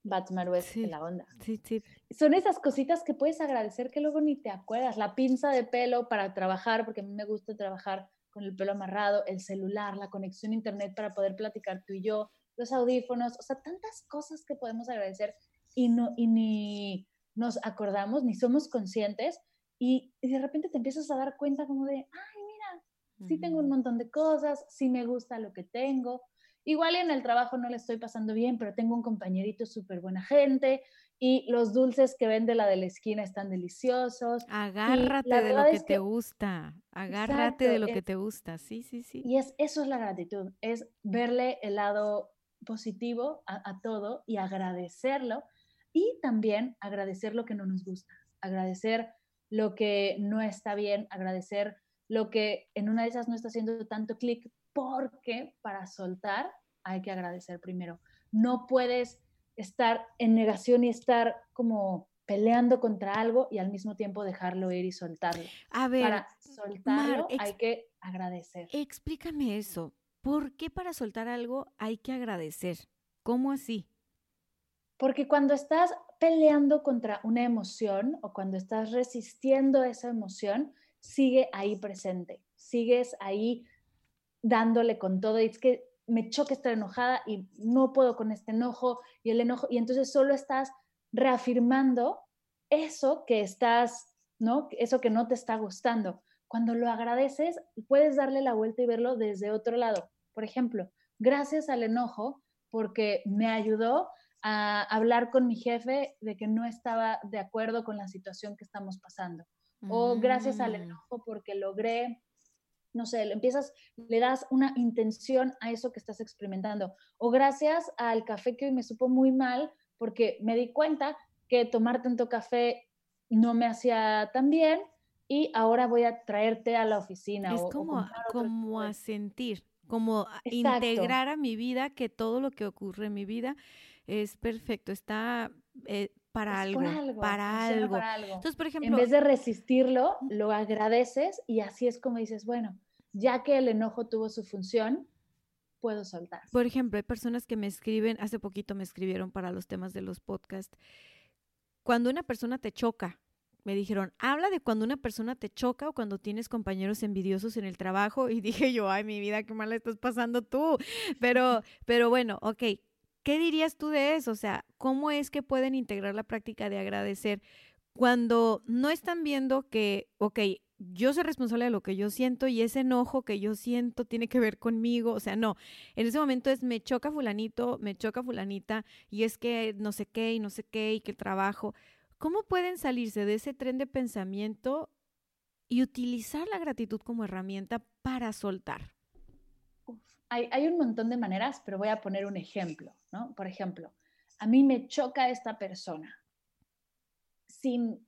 Batmaru es la onda. Sí, sí. Son esas cositas que puedes agradecer que luego ni te acuerdas. La pinza de pelo para trabajar, porque a mí me gusta trabajar con el pelo amarrado, el celular, la conexión a internet para poder platicar tú y yo, los audífonos, o sea, tantas cosas que podemos agradecer y, no, y ni nos acordamos, ni somos conscientes, y, de repente te empiezas a dar cuenta como de, ay, mira, sí tengo un montón de cosas, sí me gusta lo que tengo, Igual en el trabajo no le estoy pasando bien, pero tengo un compañerito súper buena gente y los dulces que vende la de la esquina están deliciosos. Agárrate de lo que, te gusta, agárrate de lo que te gusta, sí, sí, sí. Y es, eso es la gratitud, es verle el lado positivo a, a todo y agradecerlo y también agradecer lo que no nos gusta, agradecer lo que no está bien, agradecer lo que en una de esas no está haciendo tanto clic, porque para soltar hay que agradecer primero. No puedes estar en negación y estar como peleando contra algo y al mismo tiempo dejarlo ir y soltarlo. A ver, para soltarlo hay que agradecer. Explícame eso. ¿Por qué para soltar algo hay que agradecer? ¿Cómo así? Porque cuando estás peleando contra una emoción o cuando estás resistiendo esa emoción, sigue ahí presente, sigues ahí dándole con todo y es que me choca estar enojada y no puedo con este enojo y el enojo y entonces solo estás reafirmando eso que estás, ¿no? Eso que no te está gustando. Cuando lo agradeces, puedes darle la vuelta y verlo desde otro lado. Por ejemplo, gracias al enojo porque me ayudó a hablar con mi jefe de que no estaba de acuerdo con la situación que estamos pasando. O gracias al mm. enojo porque logré no sé, le empiezas, le das una intención a eso que estás experimentando. O gracias al café que hoy me supo muy mal porque me di cuenta que tomar tanto café no me hacía tan bien y ahora voy a traerte a la oficina. Es como, como a sentir, como integrar a mi vida que todo lo que ocurre en mi vida es perfecto, está eh, para, algo, para, algo, Entonces, por ejemplo, en vez de resistirlo, lo agradeces y así es como dices, bueno, ya que el enojo tuvo su función, puedo soltar. Por ejemplo, hay personas que me escriben, hace poquito me escribieron para los temas de los podcasts, cuando una persona te choca, me dijeron, habla de cuando una persona te choca o cuando tienes compañeros envidiosos en el trabajo. Y dije yo, ay, mi vida, qué mal estás pasando tú. Pero, pero bueno, ok, ¿qué dirías tú de eso? O sea, ¿cómo es que pueden integrar la práctica de agradecer cuando no están viendo que, ok, yo soy responsable de lo que yo siento y ese enojo que yo siento tiene que ver conmigo. O sea, no, en ese momento es me choca fulanito, me choca fulanita y es que no sé qué y no sé qué y que trabajo. ¿Cómo pueden salirse de ese tren de pensamiento y utilizar la gratitud como herramienta para soltar? Hay, un montón de maneras, pero voy a poner un ejemplo, ¿no? Por ejemplo, a mí me choca esta persona sin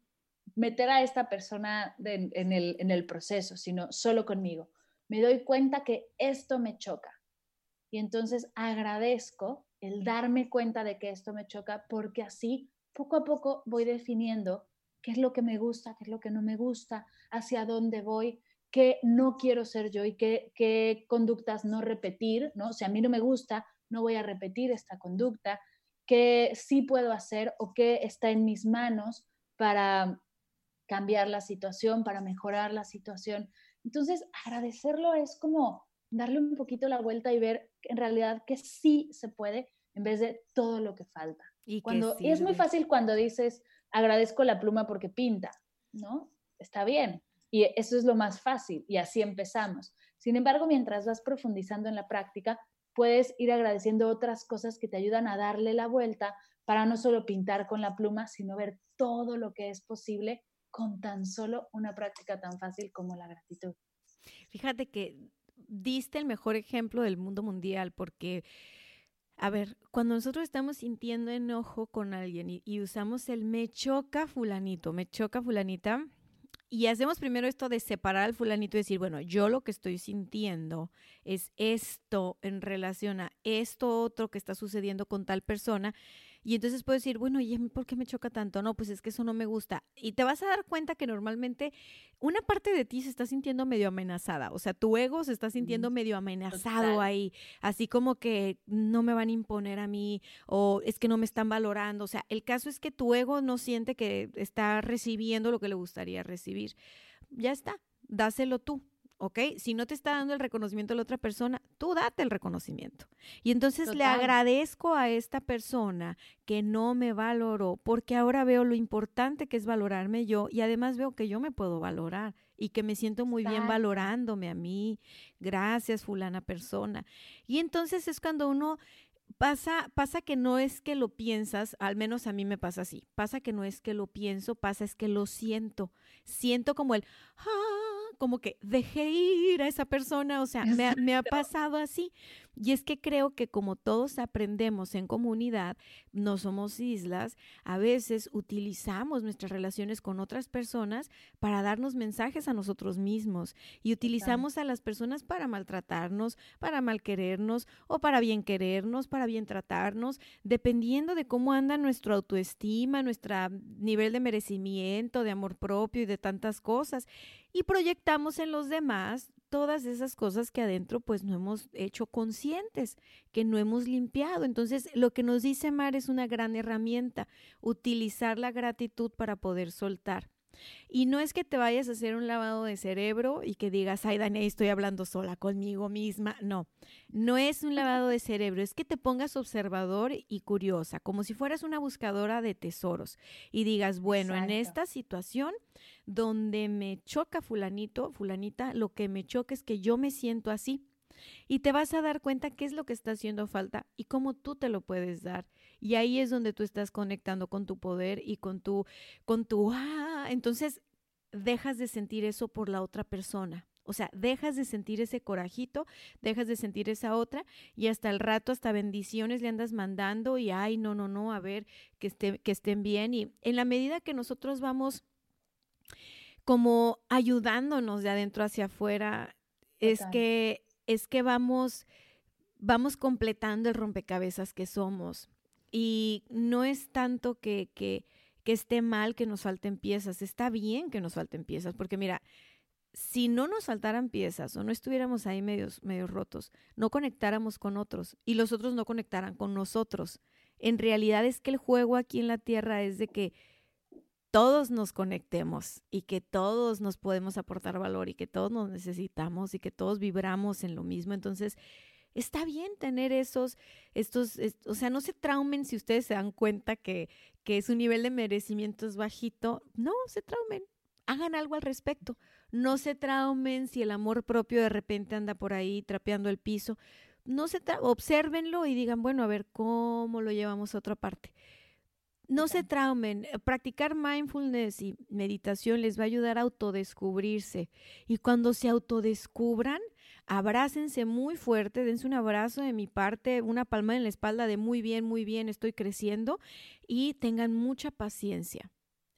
meter a esta persona en, el, proceso, sino solo conmigo. Me doy cuenta que esto me choca. Y entonces agradezco el darme cuenta de que esto me choca porque así poco a poco voy definiendo qué es lo que me gusta, qué es lo que no me gusta, hacia dónde voy, qué no quiero ser yo y qué, qué conductas no repetir, ¿no? Si a mí no me gusta, no voy a repetir esta conducta, qué sí puedo hacer o qué está en mis manos para cambiar la situación, para mejorar la situación. Entonces, agradecerlo es como darle un poquito la vuelta y ver en realidad que sí se puede en vez de todo lo que falta. Y, cuando, es muy fácil cuando dices, agradezco la pluma porque pinta, ¿no? Está bien. Y eso es lo más fácil y así empezamos. Sin embargo, mientras vas profundizando en la práctica, puedes ir agradeciendo otras cosas que te ayudan a darle la vuelta para no solo pintar con la pluma, sino ver todo lo que es posible con tan solo una práctica tan fácil como la gratitud. Fíjate que diste el mejor ejemplo del mundo mundial porque, a ver, cuando nosotros estamos sintiendo enojo con alguien y, usamos el me choca fulanito, me choca fulanita, y hacemos primero esto de separar al fulanito y decir, bueno, yo lo que estoy sintiendo es esto en relación a esto otro que está sucediendo con tal persona. Y entonces puedes decir, bueno, ¿y por qué me choca tanto? No, pues es que eso no me gusta. Y te vas a dar cuenta que normalmente una parte de ti se está sintiendo medio amenazada. O sea, tu ego se está sintiendo medio amenazado ahí. Así como que no me van a imponer a mí o es que no me están valorando. O sea, el caso es que tu ego no siente que está recibiendo lo que le gustaría recibir. Ya está, dáselo tú. ¿Ok? Si no te está dando el reconocimiento a la otra persona, tú date el reconocimiento. Y entonces le agradezco a esta persona que no me valoró, porque ahora veo lo importante que es valorarme yo y además veo que yo me puedo valorar y que me siento muy bien valorándome a mí. Gracias, fulana persona. Y entonces es cuando uno pasa, pasa que no es que lo piensas, al menos a mí me pasa así, pasa que no es que lo pienso, pasa es que lo siento, siento como el, ah, como que dejé ir a esa persona, o sea, me, ha pasado así. Y es que creo que como todos aprendemos en comunidad, no somos islas, a veces utilizamos nuestras relaciones con otras personas para darnos mensajes a nosotros mismos y utilizamos a las personas para maltratarnos, para malquerernos o para bien querernos, para bien tratarnos, dependiendo de cómo anda nuestra autoestima, nuestro nivel de merecimiento, de amor propio y de tantas cosas. Y proyectamos en los demás todas esas cosas que adentro pues no hemos hecho que no hemos limpiado. Entonces, lo que nos dice Mar es una gran herramienta, utilizar la gratitud para poder soltar. Y no es que te vayas a hacer un lavado de cerebro y que digas, ay, Dani, estoy hablando sola conmigo misma. No, no es un lavado de cerebro, es que te pongas observador y curiosa, como si fueras una buscadora de tesoros y digas, bueno, en esta situación donde me choca fulanito, fulanita, lo que me choca es que yo me siento así. Y te vas a dar cuenta qué es lo que está haciendo falta y cómo tú te lo puedes dar. Y ahí es donde tú estás conectando con tu poder y con tu, con tu, ah, entonces dejas de sentir eso por la otra persona. O sea, dejas de sentir ese corajito, dejas de sentir esa otra y hasta el rato, hasta bendiciones le andas mandando y, ay, no, no, no, a ver, que, esté, que estén bien. Y en la medida que nosotros vamos como ayudándonos de adentro hacia afuera, es que es que vamos, vamos completando el rompecabezas que somos. Y no es tanto que, que, que esté mal que nos falten piezas, está bien que nos falten piezas, porque mira, si no nos faltaran piezas o no estuviéramos ahí medios, medios rotos, no conectáramos con otros y los otros no conectaran con nosotros. En realidad es que el juego aquí en la Tierra es de que todos nos conectemos y que todos nos podemos aportar valor y que todos nos necesitamos y que todos vibramos en lo mismo. Entonces, está bien tener esos, estos, o sea, no se traumen si ustedes se dan cuenta que, que su nivel de merecimiento es bajito. No, se traumen, hagan algo al respecto. No se traumen si el amor propio de repente anda por ahí trapeando el piso. No se obsérvenlo y digan, bueno, a ver cómo lo llevamos a otra parte. No se traumen. Practicar mindfulness y meditación les va a ayudar a autodescubrirse. Y cuando se autodescubran, abrácense muy fuerte, dense un abrazo de mi parte, una palma en la espalda de muy bien, muy bien, estoy creciendo y tengan mucha paciencia.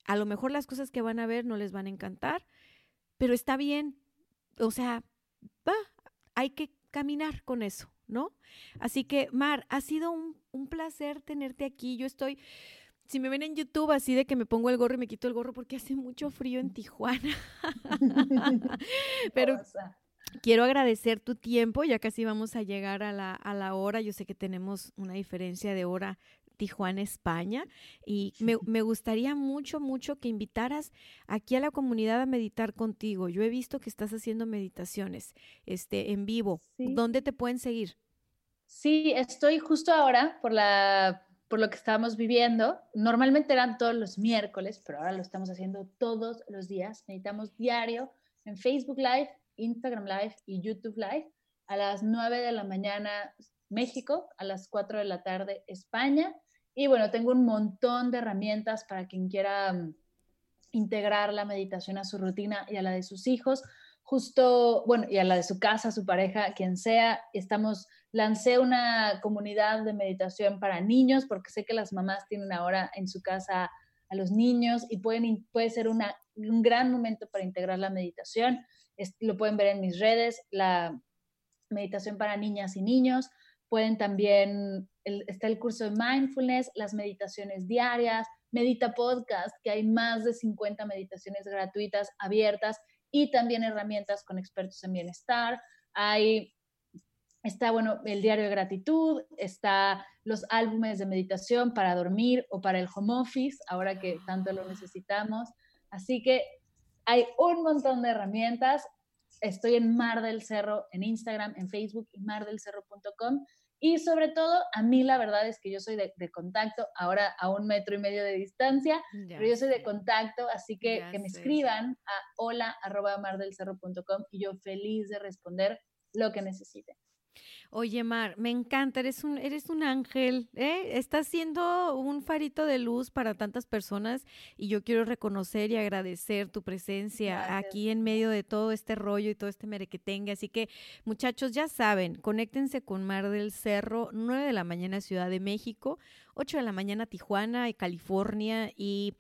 A lo mejor las cosas que van a ver no les van a encantar, pero está bien. O sea, va, hay que caminar con eso, ¿no? Así que, Mar, ha sido un, un placer tenerte aquí. Yo estoy si me ven en YouTube así de que me pongo el gorro y me quito el gorro porque hace mucho frío en Tijuana. Pero quiero agradecer tu tiempo, ya casi vamos a llegar a la, a la hora. Yo sé que tenemos una diferencia de hora Tijuana, España. Y me, me, gustaría mucho, mucho que invitaras aquí a la comunidad a meditar contigo. Yo he visto que estás haciendo meditaciones este, en vivo. ¿Dónde te pueden seguir? Sí, estoy justo ahora por la por lo que estábamos viviendo. Normalmente eran todos los miércoles, pero ahora lo estamos haciendo todos los días. Meditamos diario en Facebook Live, Instagram Live y YouTube Live a las 9 de la mañana México, a las 4 de la tarde España y bueno, tengo un montón de herramientas para quien quiera mm, integrar la meditación a su rutina y a la de sus hijos. Justo, bueno, y a la de su casa, su pareja, quien sea, estamos, lancé una comunidad de meditación para niños, porque sé que las mamás tienen ahora en su casa a los niños y pueden, puede ser una, un gran momento para integrar la meditación. lo pueden ver en mis redes, la meditación para niñas y niños. Pueden también, está el curso de mindfulness, las meditaciones diarias, Medita Podcast, que hay más de 50 meditaciones gratuitas abiertas y también herramientas con expertos en bienestar. Hay, está, bueno, el diario de gratitud, está los álbumes de meditación para dormir o para el home office, ahora que tanto lo necesitamos. Así que hay un montón de herramientas. Estoy en Mar del Cerro, en Instagram, en Facebook y mardelcerro.com. Y sobre todo, a mí la verdad es que yo soy de, contacto, ahora a un metro y medio de distancia, pero yo soy de contacto, así que que me escriban a hola arroba mardelcerro.com y yo feliz de responder lo que necesiten. Oye, Mar, me encanta, eres un, eres un ángel, ¿eh? estás siendo un farito de luz para tantas personas y yo quiero reconocer y agradecer tu presencia aquí en medio de todo este rollo y todo este merequetengue. Así que, muchachos, ya saben, conéctense con Mar del Cerro, 9 de la mañana Ciudad de México, 8 de la mañana Tijuana y California y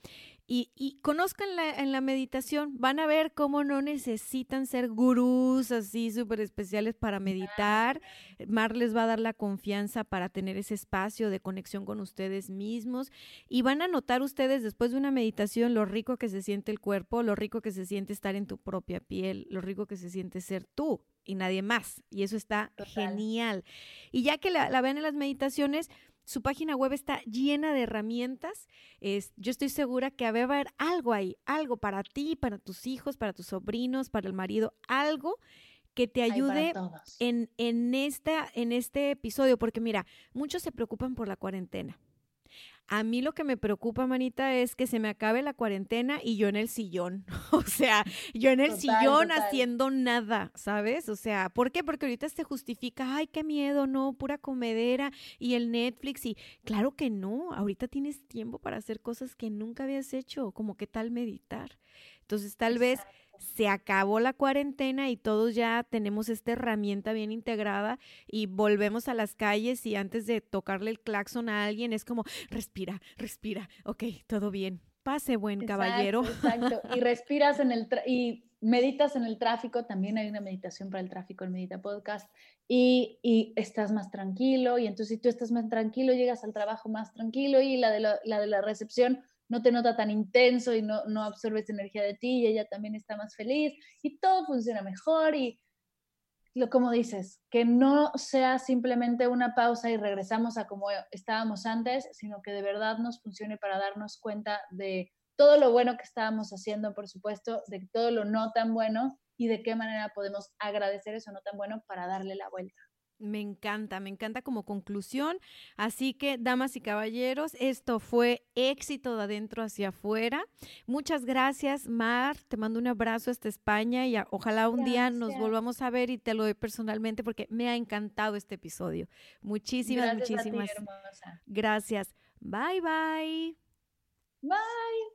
y, y conozcan en la meditación, van a ver cómo no necesitan ser gurús así súper especiales para meditar. Mar les va a dar la confianza para tener ese espacio de conexión con ustedes mismos y van a notar ustedes después de una meditación lo rico que se siente el cuerpo, lo rico que se siente estar en tu propia piel, lo rico que se siente ser tú y nadie más. Y eso está genial. Y ya que la, la ven en las meditaciones, su página web está llena de herramientas. Es, yo estoy segura que va a haber algo ahí, algo para ti, para tus hijos, para tus sobrinos, para el marido, algo que te ayude en, en, esta, en este episodio, porque mira, muchos se preocupan por la cuarentena. A mí lo que me preocupa, manita, es que se me acabe la cuarentena y yo en el sillón. o sea, yo en el sillón haciendo nada, ¿sabes? O sea, ¿por qué? Porque ahorita se justifica, ay, qué miedo, no, pura comedera y el Netflix. Y claro que no, ahorita tienes tiempo para hacer cosas que nunca habías hecho, como qué tal meditar. Entonces, tal vez se acabó la cuarentena y todos ya tenemos esta herramienta bien integrada y volvemos a las calles y antes de tocarle el claxon a alguien es como, respira, respira, ok, todo bien, pase buen caballero. Exacto, y respiras en el, y meditas en el tráfico, también hay una meditación para el tráfico en Medita Podcast, y, y, estás más tranquilo, y entonces si tú estás más tranquilo, llegas al trabajo más tranquilo, y la de la, la de la recepción no te nota tan intenso y no, no absorbes energía de ti, y ella también está más feliz, y todo funciona mejor, y lo como dices, que no sea simplemente una pausa y regresamos a como estábamos antes, sino que de verdad nos funcione para darnos cuenta de todo lo bueno que estábamos haciendo, por supuesto, de todo lo no tan bueno y de qué manera podemos agradecer eso no tan bueno para darle la vuelta. Me encanta, me encanta como conclusión. Así que, damas y caballeros, esto fue éxito de adentro hacia afuera. Muchas gracias, Mar. Te mando un abrazo hasta España y ojalá un día nos volvamos a ver y te lo doy personalmente porque me ha encantado este episodio. Muchísimas, muchísimas gracias. Bye, bye. Bye.